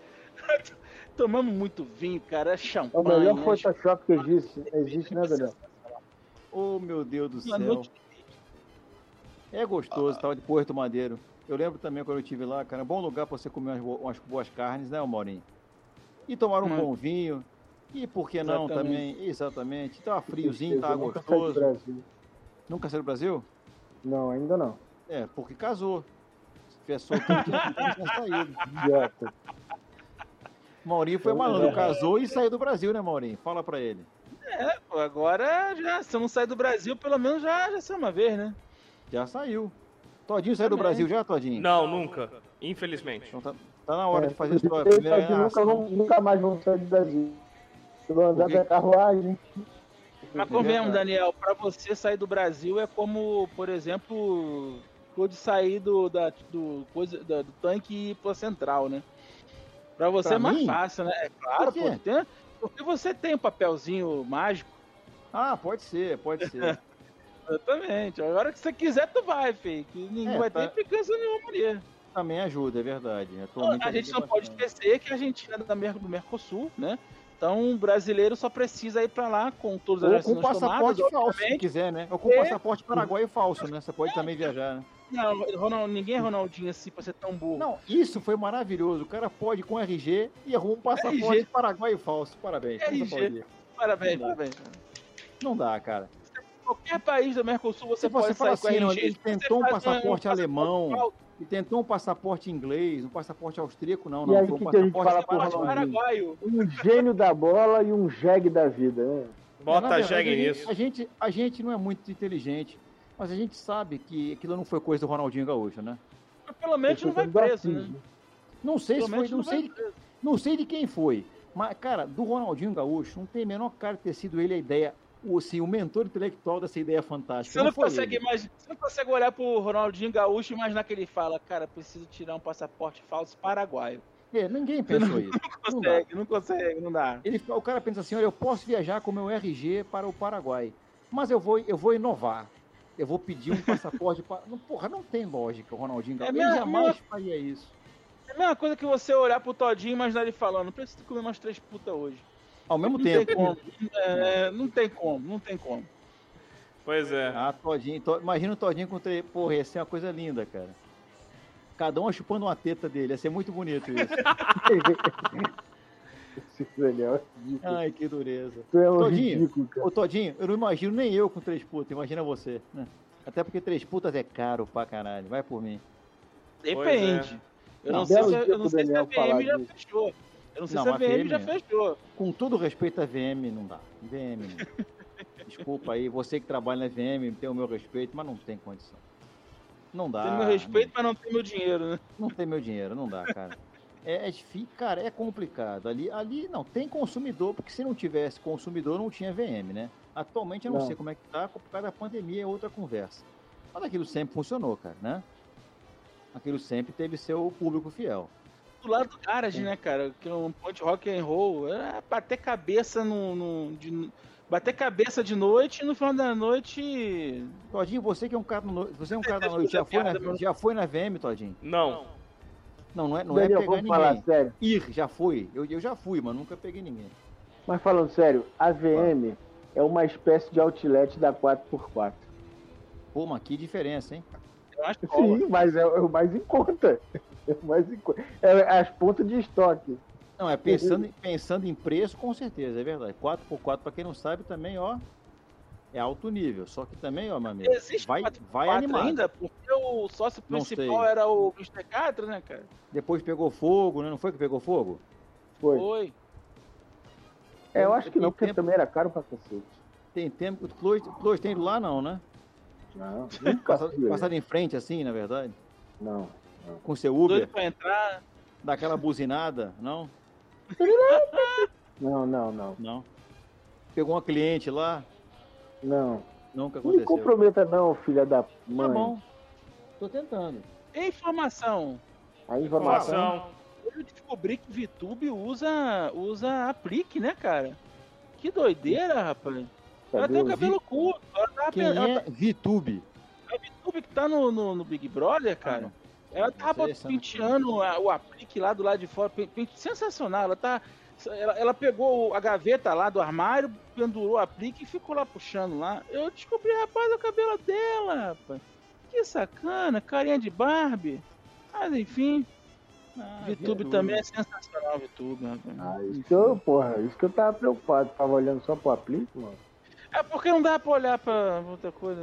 Tomamos muito vinho, cara. É
É o
champanhe.
melhor
né?
Photoshop que existe, existe né, Daniel?
Oh, meu Deus do
Uma
céu.
noite
É gostoso, tal de Porto Madeiro. Eu lembro também quando eu estive lá, cara, é um bom lugar pra você comer umas, umas boas carnes, né, Maurinho? E tomar um
Hum.
bom vinho. E por que não
Exatamente.
também? Exatamente. Tava friozinho, tava
Eu nunca saí do
gostoso.
Brasil.
Nunca saiu do Brasil?
Não, ainda não.
É, porque casou. Se tivesse solteiro, tinha, tinha saído.
Idiota.
Maurinho foi
É.
malandro, casou e saiu do Brasil, né, Maurinho? Fala pra ele.
Pô, agora já, se eu não sair do Brasil, pelo menos já, já sei uma vez, né?
Já saiu. Todinho saiu do. Brasil já, Todinho?
Não, nunca. Infelizmente.
Então tá, tá na hora
É,
de fazer sua
eles
primeira
nunca, nunca mais vão sair do Brasil. Vão andar da carruagem.
Mas convenhamos, Daniel, pra você sair do Brasil é como, por exemplo, de sair do, da, do, coisa, da- do tanque e ir pra central, né? Pra você
Pra
é mais
mim?
fácil, né? É claro,
Por
pô, tem- porque você tem um papelzinho mágico.
Ah, pode ser, pode ser.
Exatamente. A hora que você quiser, tu vai, filho. Que ninguém
É,
vai
tá.
ter implicância nenhuma ali.
Também ajuda, é verdade. Atualmente
A gente não pode esquecer que a Argentina é da Mer- do Mercosul, né? Então o brasileiro só precisa ir pra lá com todas as
Ou com passaporte
tomadas,
falso, se quiser, né? Ou com
É.
passaporte paraguaio falso, né? Você pode também viajar, né?
Não, Ronald- ninguém é Ronaldinho assim pra ser tão burro.
Não, isso foi maravilhoso. O cara pode com RG e arruma um passaporte paraguaio falso. Parabéns.
RG. Parabéns,
Não dá.
parabéns.
Não dá, cara.
Qualquer país do Mercosul você,
você
pode sair
assim,
com RG.
ele tentou um passaporte alemão,
falso,
e tentou um passaporte inglês, um passaporte austríaco, não,
E
não.
aí,
foi um
que que a gente
passaporte paraguaio.
Um gênio da bola e um jegue da vida, né?
É,
Bota
verdade,
jegue
a gente-
nisso.
A gente, a gente não é muito inteligente, mas a gente sabe que aquilo não foi coisa do Ronaldinho Gaúcho, né?
Mas pelo menos não vai preso,
Assis,
né?
Não sei
Pelo
se foi, não
vai
sei, de, não sei de quem foi, mas, cara, do Ronaldinho Gaúcho, não tem a menor cara de ter sido ele a ideia, o, assim, o mentor intelectual dessa ideia fantástica.
Você não,
foi
consegue
ele.
imagi- você não consegue olhar pro Ronaldinho Gaúcho e imaginar que ele fala, cara, preciso tirar um passaporte falso paraguaio.
É, ninguém pensou isso.
Não
Não dá.
consegue, não consegue, não dá.
Ele, o cara pensa assim, olha, eu posso viajar com meu RG para o Paraguai, mas eu vou, eu vou inovar. Eu vou pedir um passaporte para... Não, porra, não tem lógica o Ronaldinho Gaúcho.
É
ele
mesmo-
jamais faria isso.
É a mesma coisa que você olhar pro Todinho e imaginar ele falando, preciso comer umas três putas hoje.
Ao mesmo
não
tempo.
tem como. É, não tem como, não tem como.
Pois é.
Ah, Todinho. To- Imagina o Todinho com três. Porra, ia ser uma coisa linda, cara. Cada um chupando uma teta dele. Ia ser muito bonito isso.
Daniel é.
Ai, que dureza.
Tu é um
Todinho.
ridículo, cara.
Ô, Todinho, eu não imagino nem eu com três putas. Imagina você. né? Até porque três putas é caro pra caralho. Vai por mim.
Depende. Eu não,
Não,
sei, se, eu não sei se a VM já
disso.
fechou. Eu não sei
Não,
se a
a
VM, já
VM
fechou.
Com todo respeito à VM, não dá. VM não. Desculpa aí, você que trabalha na VM, tem o meu respeito, mas não tem condição. Não dá.
Tem meu respeito, mas não tem meu dinheiro, né?
Não tem meu dinheiro, não dá, cara. É, é difícil, cara, é complicado. Ali, ali não tem consumidor, porque se não tivesse consumidor, não tinha VM, né? Atualmente eu não,
Não.
sei como é que tá, por causa da pandemia é outra conversa. Mas aquilo sempre funcionou, cara, né? Aquilo sempre teve seu público fiel.
Do lado do garage, né, cara? Que é um ponte rock and roll. É bater cabeça no. no- de, bater cabeça de noite e no final da noite.
Todinho, você que é um cara, no- você é um cara da noite, já foi, na, já foi na VM, Todinho?
Não.
Não, não é, não é
Daniel,
pegar
vamos falar
ninguém.
sério.
Ir, já fui. Eu, eu já fui, mas nunca peguei ninguém.
Mas falando sério, a VM é uma espécie de outlet da 4x4.
Pô, mas que diferença, hein?
Eu acho que.
Sim, mas é, é o mais em conta. É em conta. É as pontas de estoque.
Não, é pensando, em- pensando em preço, com certeza, é verdade. 4x4, pra quem não sabe, também, ó, é alto nível. Só que também, ó, meu amigo,
Existe
vai,
4x4
vai animado.
ainda? Porque o sócio principal era o Mr. Catra, né, cara?
Depois pegou fogo, né? Não foi que pegou fogo?
Foi.
Foi.
É, eu acho que não, porque
tempo-
também era caro pra cacete.
Tem tempo que o Close, tem lá, não, né?
Não, nunca
Passado, passado em frente, assim, na verdade.
Não.
Com seu Uber,
Doido pra entrar.
daquela buzinada, não?
Não, não, não.
Não. Pegou uma cliente lá,
Não.
nunca
Não
aconteceu.
comprometa não, filha da mãe.
Tá bom. Tô tentando.
Informação.
A informação.
Informação.
Eu descobri que VTube usa, usa aplique, né, cara? Que doideira, rapaz. Ela tem o cabelo curto. Ela tá,
Quem
ela
é
tá,
VTube?
a VTube que tá no, no, no Big Brother, cara. Ela tava penteando o aplique lá do lado de fora. pen- pen- Sensacional. Ela tá. Ela, ela pegou a gaveta lá do armário, pendurou o aplique e ficou lá puxando lá. Eu descobri, rapaz, o cabelo dela, rapaz. Que sacana, carinha de Barbie. Mas enfim,
Ah,
VTube também é sensacional, VTube, rapaz.
Ah, isso que eu, porra, isso que eu tava preocupado. Tava olhando só pro aplique, mano.
É porque não dá pra olhar pra outra coisa.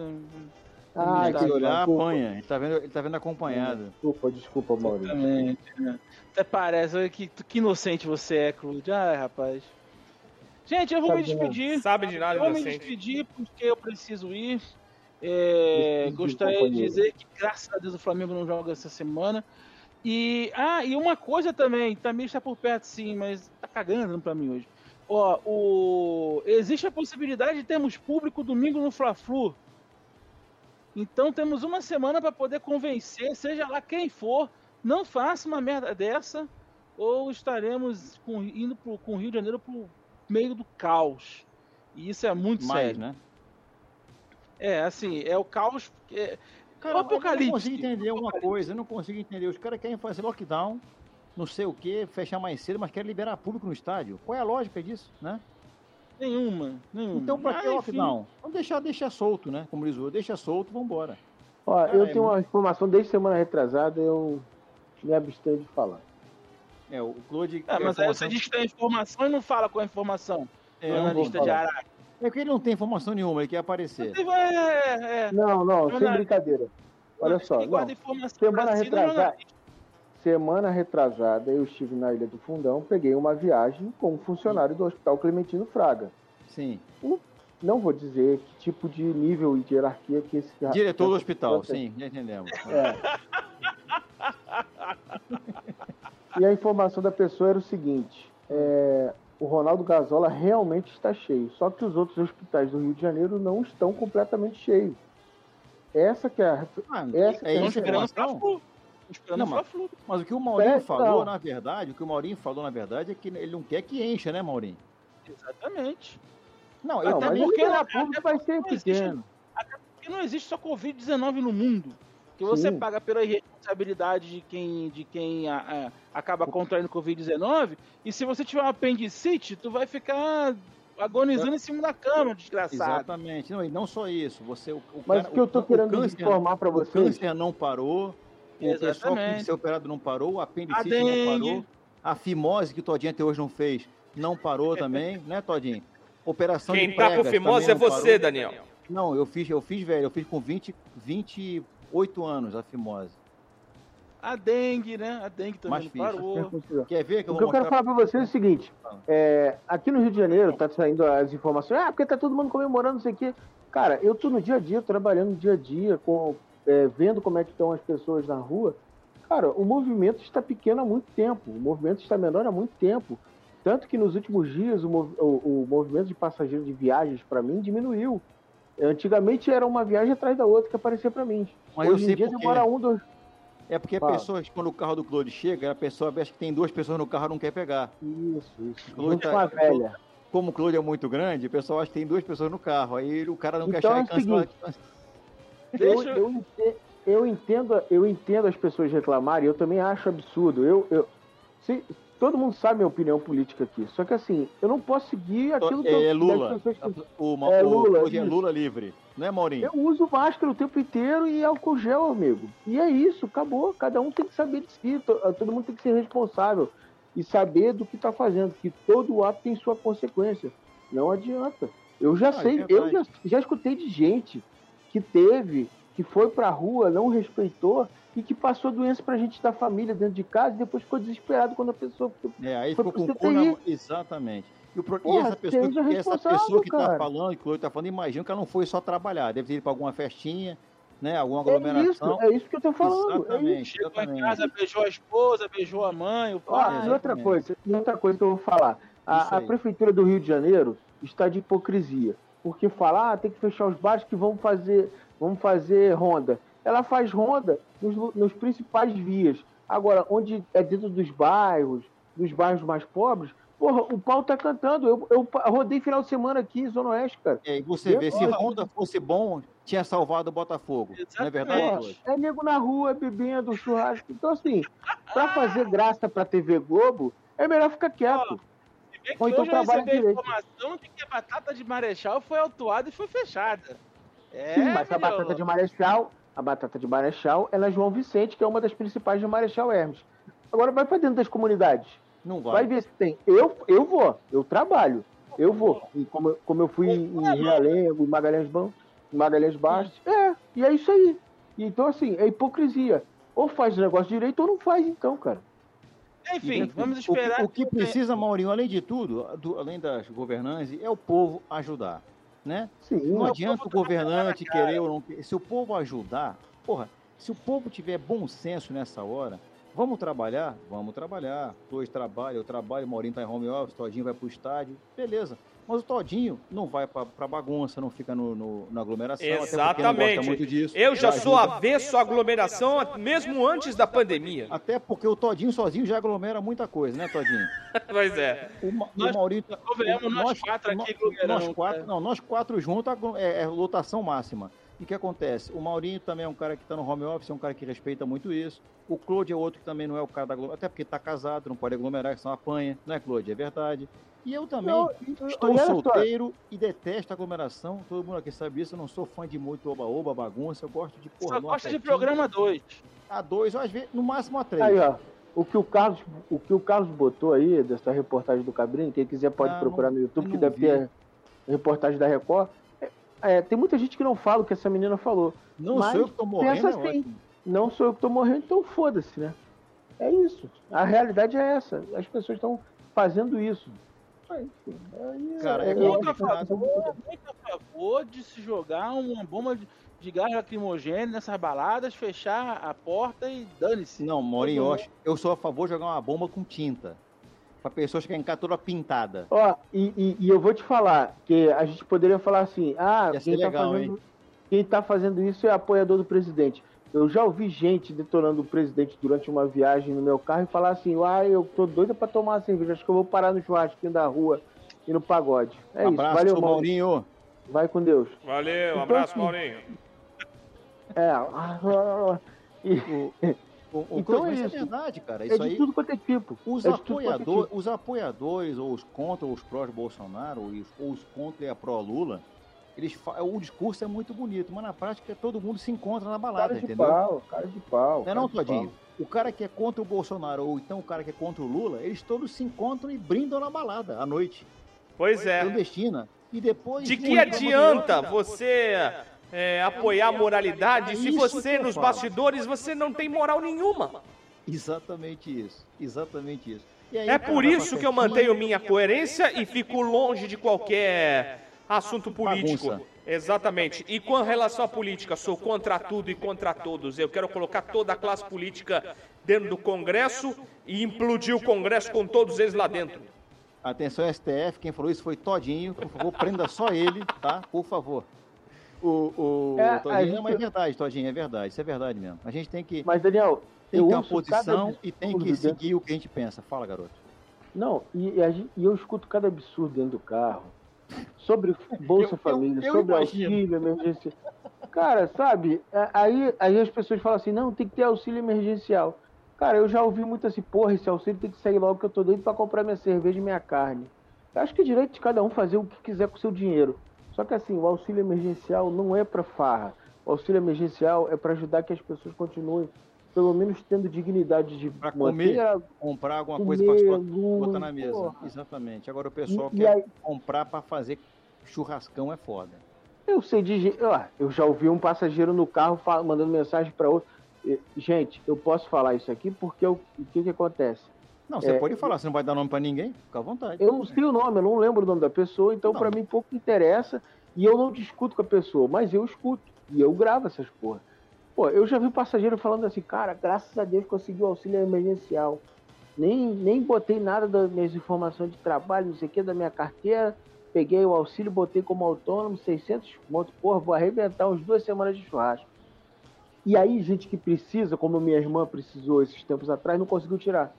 Ah,
Tem que
que
olhar,
desculpa.
apanha. Ele tá vendo, ele tá vendo acompanhado.
Desculpa, desculpa, Maurício.
Exatamente, né? Até parece, olha que, que inocente você é, Clude. Ai, rapaz. Gente, eu vou
Tá
me
bom.
despedir.
Sabe de nada,
Eu vou me despedir porque eu preciso ir. É,
Despedir,
gostaria de
companheiro.
dizer que, graças a Deus, o Flamengo não joga essa semana. E, ah, e uma coisa também, também está por perto sim, mas tá cagando pra mim hoje. Ó, o... existe a possibilidade de termos público domingo no Fla-Flu. Então temos uma semana para poder convencer, seja lá quem for, não faça uma merda dessa, ou estaremos com- indo pro, com o Rio de Janeiro pro meio do caos. E isso é muito
Mais,
sério.
né?
É, assim, é o caos. É,
Cara,
O
eu não
apocalipse.
consigo entender uma coisa, eu não consigo entender. Os caras querem fazer lockdown, não sei o que, fechar mais cedo, mas querem liberar público no estádio. Qual é a lógica disso, né?
Nenhuma, nenhuma.
Então, pra que
Mas, enfim.
lockdown? Vamos deixar, deixar solto, né? Como diz o deixa solto, vambora.
Ó,
Cara,
eu
é
tenho uma informação desde semana retrasada, eu me abstenho de falar.
É, o Claude.
É, mas aí você diz que tem informação e não fala com a informação.
É, não
analista de. Araque.
É porque ele não tem informação nenhuma, ele quer aparecer.
É, é.
Não, não, sem brincadeira. Olha só, não.
informação
Semana
não é
retrasada. Semana retrasada eu estive na Ilha do Fundão, peguei uma viagem como funcionário do Hospital Clementino Fraga.
Sim.
Não vou dizer que tipo de nível e de hierarquia que esse
Diretor do
essa
hospital, sim, já entendemos.
É. E a informação da pessoa era o seguinte: é, o Ronaldo Gazola realmente está cheio, só que os outros hospitais do Rio de Janeiro não estão completamente cheios. Essa que é a.
Ah,
Essa
é
que
Estão
isso,
esperando
informação?
Esperando
Não, mas-
Fla-Flu.
Mas o que o Maurinho
É,
falou,
não.
na verdade, o que o Maurinho falou, na verdade, é que ele não quer que encha, né, Maurinho?
Exatamente.
Não,
Até porque- até
público vai ser pequeno.
Porque não existe só Covid-19 no mundo. Que você
Sim.
paga pela irresponsabilidade de quem, de quem a- a- acaba contraindo Covid-19. E se você tiver um apendicite, tu vai ficar agonizando em cima da cama, desgraçado.
Exatamente. Não, e não só isso. Você, o, o
Mas
cara-
o que eu tô
o
querendo
câncer-
informar para
O
vocês.
câncer não parou, o pessoal que ser operado não parou, o
A
apendicite não parou, a fimose que o Todinho até hoje não fez, não parou também, né, Todinho? Operação
Quem
de
tá com fimose é você,
parou.
Daniel.
Não, eu fiz, eu fiz, velho, eu fiz com 20, 28 anos a fimose.
A dengue, né? A dengue também parou.
Quer ver que eu
O que eu quero falar para vocês é o seguinte: é, aqui no Rio de Janeiro tá saindo as informações, ah, porque tá todo mundo comemorando, não sei o quê. Cara, eu tô no dia a dia, trabalhando no dia a dia, com, é, vendo como é que estão as pessoas na rua. Cara, o movimento está pequeno há muito tempo, o movimento está menor há muito tempo. Tanto que nos últimos dias o, mov- o- o movimento de passageiros de viagens para mim diminuiu. Antigamente era uma viagem atrás da outra que aparecia para mim.
Mas
Hoje em dia
por quê.
demora um, dois.
É porque a
Fala.
pessoa, quando o carro do Claude chega, a pessoa acha que tem duas pessoas no carro e não quer pegar.
Isso, isso.
Claude tá-
velha.
Como o Claude é muito grande, o pessoal acha que tem duas pessoas no carro. Aí o cara não quer
Então
achar
é
e cancela.
Eu, eu, eu entendo, eu entendo as pessoas reclamarem, eu também acho absurdo. Eu, eu, se- todo mundo sabe minha opinião política aqui. Só que assim, eu não posso seguir aquilo que eu,
É Lula.
que-
O,
É
o
Lula,
Claude é. Lula livre. Não é, Maurinho?
Eu uso máscara o tempo inteiro e álcool gel, amigo. E é isso, acabou. Cada um tem que saber de si, to- todo mundo tem que ser responsável e saber do que está fazendo, que todo ato tem sua consequência. Não adianta. Eu já
Ah, é
sei, eu
verdade.
já, já escutei de gente que teve, que foi pra rua, não respeitou e que passou doença pra gente da família dentro de casa e depois ficou desesperado quando a pessoa ficou
É, aí
Foi
ficou com o cu na. Exatamente. E, o pro- e
Porra,
essa pessoa, que- essa pessoa que tá falando, que o tá falando, imagina que ela não foi só trabalhar. Deve ter ido pra alguma festinha, né? Alguma
É isso,
aglomeração.
é isso que eu tô falando. É isso.
Exatamente,
Chegou em
exatamente.
casa, beijou a esposa, beijou a mãe, o pai.
e outra coisa, e outra coisa que eu vou falar.
Isso
A, a prefeitura do Rio de Janeiro está de hipocrisia. Porque fala, ah, tem que fechar os bares que vão fazer, vão fazer ronda. Ela faz ronda nos, nos principais vias. Agora, onde é dentro dos bairros, dos bairros mais pobres, porra, o pau tá cantando. Eu, eu rodei final de semana aqui em Zona Oeste, cara.
É, e você vê, se. Honda fosse bom, tinha salvado o Botafogo. Não é verdade,
Exatamente.
Claude?
É nego na rua, bebendo, churrasco. Então, assim, pra fazer graça pra TV Globo, é melhor ficar quieto.
Bem que
Ou então
hoje eu recebi a
direito.
informação de que a batata de Marechal foi autuada e foi fechada. É,
Sim, mas a batata de Marechal, a batata de Marechal é na João Vicente, que é uma das principais de Marechal Hermes. Agora vai pra dentro das comunidades.
Não
Vai,
vai.
ver se tem. Eu, eu vou, eu trabalho. Eu vou. E como, eu- como eu fui em Realengo, em Magalhães, em Magalhães Bastos. É, e é isso aí. Então, assim, é hipocrisia. Ou faz o negócio direito ou não faz, então, cara.
Enfim, vamos
O,
esperar.
o que precisa, Maurinho, além de tudo, do- além das governantes, é o povo ajudar. Né?
Sim,
Não
o
adianta
povo
o
tá
governante querer ou não querer. Se o povo ajudar, porra, se o povo tiver bom senso nessa hora, vamos trabalhar? Vamos trabalhar. Dois trabalham, eu trabalho, o Maurinho tá em home office, o Todinho vai pro estádio, beleza. Mas o Todinho não vai pra, pra bagunça, não fica no, no- na aglomeração. até porque não gosta
Exatamente.
muito disso.
Eu já sou avesso à aglomeração mesmo antes da pandemia.
Até porque o Todinho sozinho já aglomera muita coisa, né, Todinho?
Pois é.
O, Ma- o
Nós-
Maurinho.
Convenhamos, nós quatro aqui
nós,
aglomerando,
nós quatro,
cara.
não, nós quatro juntos é, é lotação máxima. E o que acontece? O Maurinho também é um cara que está no home office, é um cara que respeita muito isso. O Claude é outro que também não é o cara da Globo, até porque está casado, não pode aglomerar, senão apanha. Não é, Claude? É verdade. E eu também
Não,
estou solteiro e detesto aglomeração. Todo mundo aqui sabe isso. Eu não sou fã de muito oba-oba, bagunça. Eu gosto de porra.
Só gosta de programa 2.
A dois, ou às vezes, no máximo a três.
Aí, ó. O que o Carlos, o que o Carlos botou aí, dessa reportagem do Cabrini, quem quiser pode
Ah,
procurar
não-
no YouTube, que deve ter reportagem da Record. É, é, tem muita gente que não fala o que essa menina falou.
Não
Mas
sou eu que tô morrendo,
pensa
é
assim.
ótimo.
Não sou eu que tô morrendo, então foda-se, né? É isso. A realidade é essa. As pessoas estão fazendo isso. Aí, enfim, aí,
Cara, é
eu
Muito a favor, muito a favor de se jogar uma bomba de, de gás lacrimogêneo nessas baladas, fechar a porta e dane-se.
Não, eu, acho- eu sou a favor de jogar uma bomba com tinta. Pra pessoa chegar em casa toda pintada.
Ó, e, e- e eu vou te falar que a gente poderia falar assim, ah,
Ia
quem tá,
legal,
fazendo, quem tá fazendo isso é apoiador do presidente. Eu já ouvi gente detonando o presidente durante uma viagem no meu carro e falar assim, ah, eu tô doida pra tomar uma cerveja, acho que eu vou parar no churrasquinho da rua e no pagode. É
um
isso,
abraço,
valeu, Maurinho.
Maurinho.
Vai com Deus.
Valeu, um
Então,
abraço,
assim,
Maurinho.
É, e,
O, o
Então é
é
isso.
verdade, cara.
é
Isso
de
aí,
tudo quanto é tipo.
os,
é é
apoiador,
tipo.
os apoiadores, ou os contra, ou os pró-Bolsonaro, ou os, ou os contra e a pró-Lula, eles o discurso é muito bonito, mas na prática todo mundo se encontra na balada,
Cara de
entendeu?
pau, cara de pau.
Não é não. Todinho? O cara que é contra o Bolsonaro ou então o cara que é contra o Lula, eles todos se encontram e brindam na balada à noite,
Pois é.
clandestina. E depois.
De que adianta você é, apoiar a moralidade
É
se você nos
falo.
bastidores você não tem moral nenhuma?
Exatamente isso. Exatamente isso. Aí,
É por isso que eu mantenho minha coerência e fico longe de qualquer assunto político.
Bagunça.
Exatamente. E com relação à política, sou contra tudo e contra todos. Eu quero colocar toda a classe política dentro do Congresso e implodir o Congresso com todos eles lá dentro.
Atenção, STF, quem falou isso foi Todinho. Por favor, prenda só ele, tá? Por favor. O, o
É,
Todinho,
gente-
não, mas é verdade, Todinho, é verdade. Isso é verdade mesmo. A gente tem que,
Mas, Daniel,
tem
eu
que ter uma posição e tem que seguir o que a gente pensa. Fala, garoto.
Não, e, e gente- eu escuto cada absurdo dentro do carro. Sobre Bolsa
Eu- eu-
Família,
eu
sobre
imagino.
auxílio emergencial. Cara, sabe, a- aí, aí as pessoas falam assim, não, tem que ter auxílio emergencial. Cara, eu já ouvi muito assim, porra, esse auxílio tem que sair logo que eu tô doido pra comprar minha cerveja e minha carne. Eu acho que é direito de cada um fazer o que quiser com o seu dinheiro. Só que assim, o auxílio emergencial não é pra farra. O auxílio emergencial é pra ajudar que as pessoas continuem, pelo menos tendo dignidade de
Pra comer.
a
Comprar alguma
Comer,
coisa para botar na mesa.
porra.
Exatamente. Agora o pessoal
E- e
quer
aí-
comprar para fazer churrascão é foda.
Eu sei de Eu já ouvi um passageiro no carro mandando mensagem para outro. E, Gente, eu posso falar isso aqui porque eu- o que, que acontece?
Não, você
É,
pode falar, você não vai dar nome para ninguém? Fica à vontade.
Eu não sei o nome, eu não lembro o nome da pessoa, então para mim pouco interessa e eu não discuto com a pessoa, mas eu escuto e eu gravo essas porra. Pô, eu já vi passageiro falando assim, cara, graças a Deus consegui o auxílio emergencial. Nem, nem botei nada das minhas informações de trabalho, não sei o que, da minha carteira. Peguei o auxílio, botei como autônomo, 600 pontos. Porra, vou arrebentar uns duas semanas de churrasco. E aí, gente que precisa, como minha irmã precisou esses tempos atrás, não conseguiu tirar.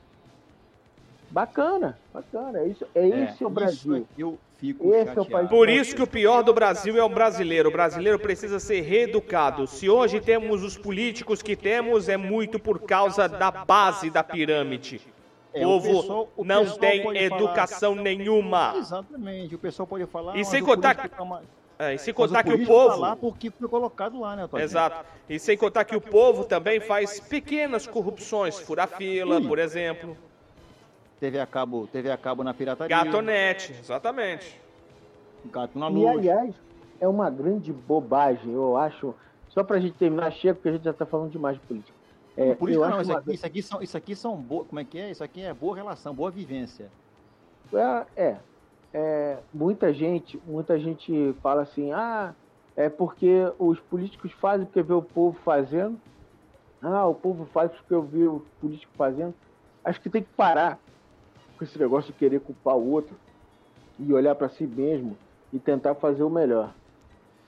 Bacana, bacana. É, isso, é esse o
isso
Brasil.
é que eu fico
Esse é o país-
Por isso que o pior do Brasil é o brasileiro. O brasileiro precisa ser reeducado. Se hoje temos os políticos que temos, é muito por causa da base da pirâmide.
É,
O
o
povo
pessoal- o
não tem educação nenhuma.
Exatamente, o pessoal pode falar.
E sem
o
contar
tá uma-
É, e sem contar que o
tá
povo.
lá porque foi colocado lá, né?
Exato. E sem contar que o povo também faz pequenas corrupções. Furar fila, por exemplo.
TV a cabo, TV a cabo na pirataria.
Gatonete, exatamente.
Gato na
E
luz.
aliás, é uma grande bobagem, eu acho. Só pra gente terminar, chega, porque a gente já tá falando demais de política. É,
Por isso
eu
que não,
acho
isso aqui, isso aqui são, isso aqui são boa, como é que é? Isso aqui é boa relação, boa vivência.
É, é, é, muita gente, muita gente fala assim, ah, é porque os políticos fazem porque vê o povo fazendo. Ah, o povo faz porque eu vi o político fazendo. Acho que tem que parar com esse negócio de querer culpar o outro e olhar para si mesmo e tentar fazer o melhor.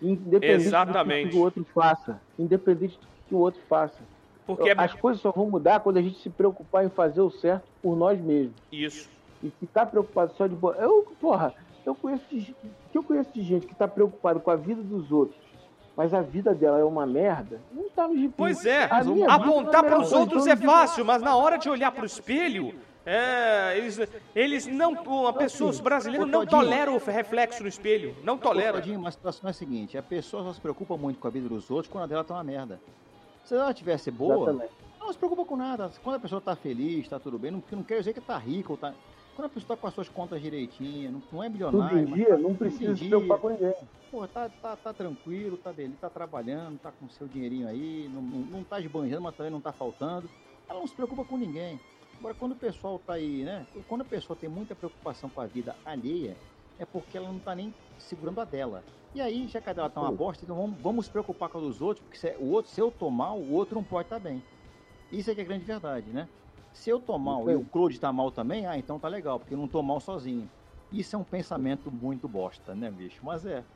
Independente
Exatamente.
do que o outro faça. Independente do que o outro faça.
Porque é
As coisas só vão mudar quando a gente se preocupar em fazer o certo por nós mesmos
isso.
e ficar preocupado só de boa. Eu, porra, eu conheço de, que eu conheço de gente que está preocupado com a vida dos outros, mas a vida dela é uma merda, não tá no gibi.
Pois é, apontar
é
para os
merda,
outros é fácil, mas na hora de olhar para o espelho, é, eles, eles não, uma pessoa brasileira
ô,
não
Todinho.
tolera o reflexo no espelho, não tolera.
Todinho, mas a situação é a seguinte: a pessoa só se preocupa muito com a vida dos outros quando a dela tá uma merda. Se ela tivesse boa,
Exatamente.
não se preocupa com nada. Quando a pessoa tá feliz, tá tudo bem, não, não quer dizer que tá rica ou tá. Quando a pessoa tá com as suas contas direitinhas, não, não é
Tudo
milionário.
em
mas
dia,
tá-
não
tudo
precisa
em
se preocupar com ninguém.
Pô, tá, tá, tá tranquilo, tá beleza, tá trabalhando, tá com seu dinheirinho aí, não, não, não tá esbanjando, mas também não tá faltando. Ela não se preocupa com ninguém. Agora, quando o pessoal tá aí, né? Quando a pessoa tem muita preocupação com a vida alheia, é porque ela não tá nem segurando a dela. E aí, já que a dela tá uma bosta, então vamos, vamos se preocupar com a dos outros, porque se, é- o outro, se eu tô mal, o outro não pode estar bem. Isso é que é a grande verdade, né? Se eu tô mal e o Claude tá mal também, ah, então tá legal, porque eu não tô mal sozinho. Isso é um pensamento muito bosta, né, bicho? Mas é.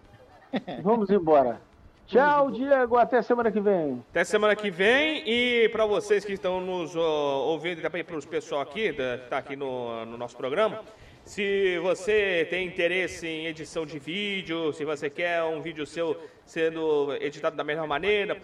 Vamos embora. Tchau, Diego. Até semana que vem.
Até semana que vem e para vocês que estão nos ó, ouvindo e também para os pessoal aqui, da, que tá aqui no, no nosso programa, se você tem interesse em edição de vídeo, se você quer um vídeo seu sendo editado da mesma maneira,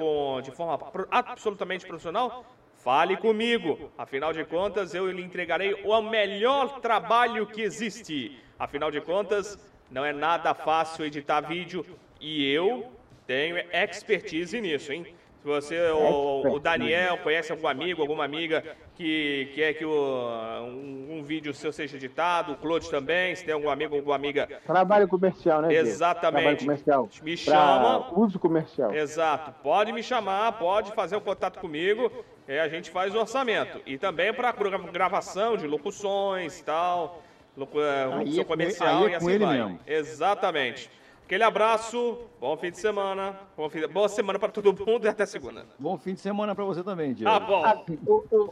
de forma absolutamente profissional, fale comigo. Afinal de contas, eu lhe entregarei o melhor trabalho que existe. Afinal de contas, não é nada fácil editar vídeo e eu tenho expertise nisso, hein? Se você, o, o Daniel, conhece algum amigo, alguma amiga que quer que o- um, um vídeo seu seja editado, o Claude também, se tem algum amigo, alguma amiga.
Trabalho comercial, né?
Exatamente.
Trabalho comercial.
Me chama.
Uso comercial.
Exato. Pode me chamar, pode fazer o contato comigo, e a gente faz o orçamento. E também para gravação de locuções e tal, locução
é com
comercial
é
e assim vai.
mesmo.
Exatamente. Aquele abraço, bom fim de semana, bom fim de- boa semana para todo mundo e até segunda.
Bom fim de semana pra você também, Diego.
Ah, bom.
Ah, ô,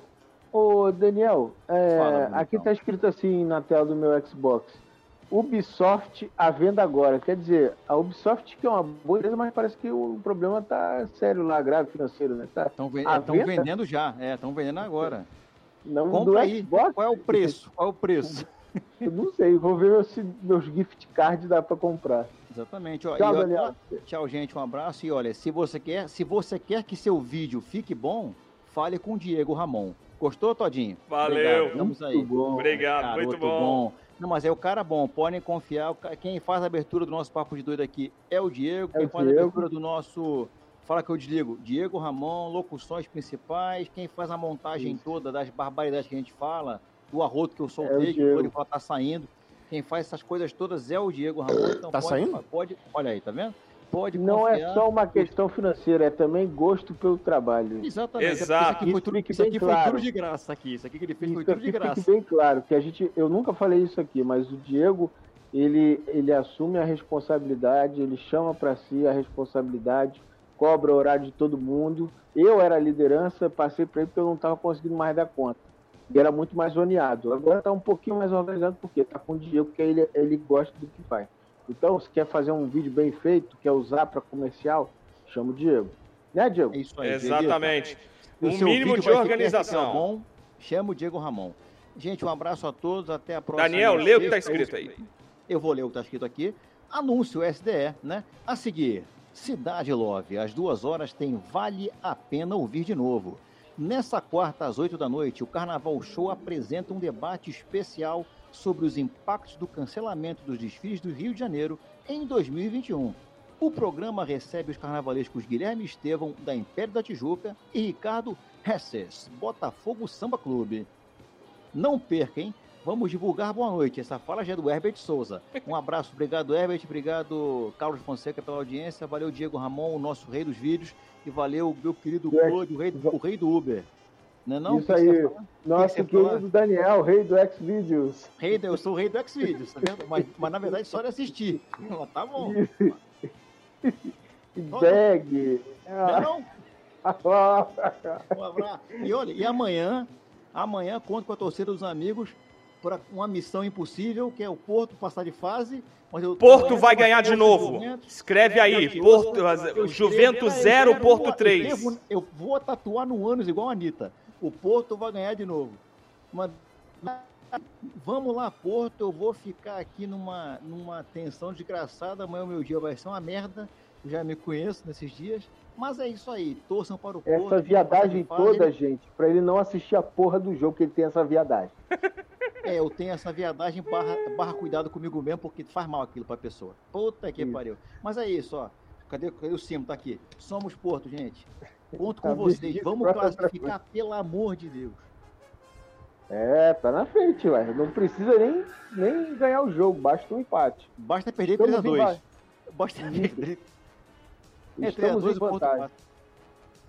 ô, Daniel, é,
Fala,
aqui tá escrito assim na tela do meu Xbox. Ubisoft à venda agora. Quer dizer, a Ubisoft que é uma boa empresa, mas parece que o problema tá sério lá, grave financeiro, né? Tá,
Estão
venda?
vendendo já, é, estão vendendo agora.
Não
Compra
do
aí.
Xbox?
Qual é o preço? Qual é o preço?
Eu não sei, vou ver se meus gift cards dá pra comprar.
Exatamente. Ó,
Tchau,
e, ó,
Daniel.
Tchau, gente. Um abraço. E olha, se você quer, se você quer que seu vídeo fique bom, fale com o Diego Ramon. Gostou, Todinho?
Valeu.
Obrigado, Estamos aí.
Muito bom.
Obrigado,
Garoto
muito bom.
Não, mas é o cara bom, podem confiar. Quem faz a abertura do nosso Papo de Doido aqui é o Diego.
É
Quem
o
faz
Diego.
a abertura do nosso. Fala que eu desligo. Diego Ramon, locuções principais. Quem faz a montagem
Isso.
toda das barbaridades que a gente fala, do arroto que eu
É o
soltei, que
Diego.
o fala tá saindo. Quem faz essas coisas todas é o Diego Ramon. Então
Tá
pode,
saindo?
Pode, olha aí, tá vendo? Pode
Não
confiar.
é só uma questão financeira, é também gosto pelo trabalho.
Exatamente. é
Exato.
Isso aqui foi,
Isso
tudo, isso aqui foi
claro.
tudo de graça aqui. Isso aqui que ele fez foi
Isso
tudo de graça.
fique bem claro, que a gente, eu nunca falei isso aqui, mas o Diego, ele, ele assume a responsabilidade, ele chama para si a responsabilidade, cobra o horário de todo mundo. Eu era a liderança, passei para ele porque eu não estava conseguindo mais dar conta. E era muito mais zoneado. Agora está um pouquinho mais organizado, porque está com o Diego, porque ele, ele gosta do que faz. Então, se quer fazer um vídeo bem feito, quer usar para comercial, chama o Diego. Né, Diego?
É isso aí.
Exatamente.
O
Um mínimo de organização.
bom, chama o Diego Ramon. Gente, um abraço a todos, até a próxima.
Daniel, lê o que tá
sexta.
escrito aí.
Eu vou ler o que tá escrito aqui. Anúncio SDE, né? A seguir, Cidade Love, às duas horas tem Vale a Pena Ouvir de Novo. Nessa quarta, às oito da noite, o Carnaval Show apresenta um debate especial sobre os impactos do cancelamento dos desfiles do Rio de Janeiro em 2021. O programa recebe os carnavalescos Guilherme Estevão, da Império da Tijuca, e Ricardo Hesses, Botafogo Samba Clube. Não perca, hein? Vamos divulgar boa noite. Essa fala já é do Herbert Souza. Um abraço, obrigado Herbert, obrigado Carlos Fonseca pela audiência, valeu Diego Ramon, o nosso rei dos vídeos, e valeu meu querido Claude, o rei, o rei do Uber. Não é não?
Isso aí. Nosso
que
querido Daniel, rei do Xvideos.
Rei, eu sou o rei do Xvideos, tá vendo? Mas, mas na verdade só de assistir. Tá bom.
Bag.
Não é não? Um abraço. E olha, e amanhã, amanhã conto com a torcida dos amigos para uma missão impossível, que é o Porto passar de fase. Mas eu,
Porto vai ganhar de novo. Escreve aí, Porto, Juventus
escrevo-
0,
eu
Porto
vou-
3.
Eu, escrevo- eu vou tatuar no ânus igual a Anitta. O Porto vai ganhar de novo. Mas, vamos lá, Porto. Eu vou ficar aqui numa, numa tensão desgraçada. Amanhã o meu dia vai ser uma merda. Já me conheço nesses dias. Mas é isso aí. Torçam para o Porto.
Essa viadagem
Faz ele-
toda, gente, pra ele não assistir a porra do jogo, que ele tem essa viadagem.
É, eu tenho essa viadagem barra, barra cuidado comigo mesmo, porque faz mal aquilo pra pessoa. Puta que
Isso.
pariu. Mas é isso, ó. Cadê, cadê o Cimo? Tá aqui. Somos Porto, gente. Conto
Tá
com vocês.
vendido
Vamos classificar, pelo amor de Deus.
É, tá na frente, ué. Não precisa nem, nem ganhar o jogo, basta um empate.
Basta perder
Estamos em
3x2.
va-
Basta perder. É,
Estamos
3x2
em
o
vantagem.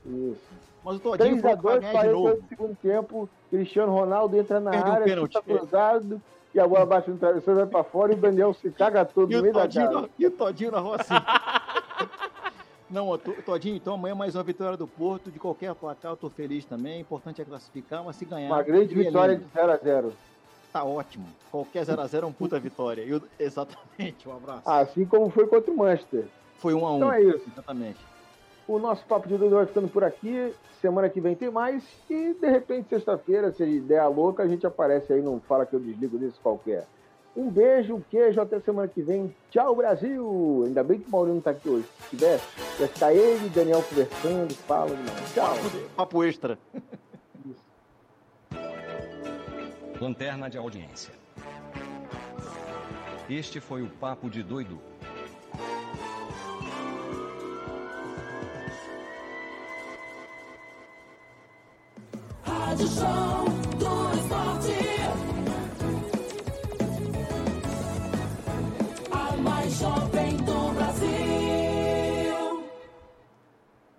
Isso.
Mas o Todinho foi pra
3x2,
ganhar de novo.
48 do segundo tempo. Cristiano Ronaldo entra na
Perdeu
área,
pênalti.
chuta cruzado, e a bola bate no travesseiro, vai pra fora e o Daniel se caga todo
E
no
o
meio da
Todinho,
cara.
na- e o Todinho na rua assim. Não, Todinho, então amanhã mais uma vitória do Porto. De qualquer placar, eu tô feliz também. Importante é classificar, mas se ganhar.
Uma grande vitória
lindo.
de 0x0.
Tá ótimo. Qualquer 0x0 é um puta vitória. E o- Exatamente, um abraço.
Assim como foi contra o Manchester.
Foi um a um.
Então é isso.
Exatamente.
O nosso Papo de Doido vai ficando por aqui. Semana que vem tem mais. E de repente, sexta-feira, se der a louca, a gente aparece aí no Fala que eu desligo desse qualquer. Um beijo, um queijo, até semana que vem. Tchau, Brasil! Ainda bem que o Maurinho não tá aqui hoje. Se tivesse, ia ficar ele e Daniel conversando, fala. Não. Tchau.
Papo extra.
Lanterna de audiência. Este foi o Papo de Doido.
Rádio Show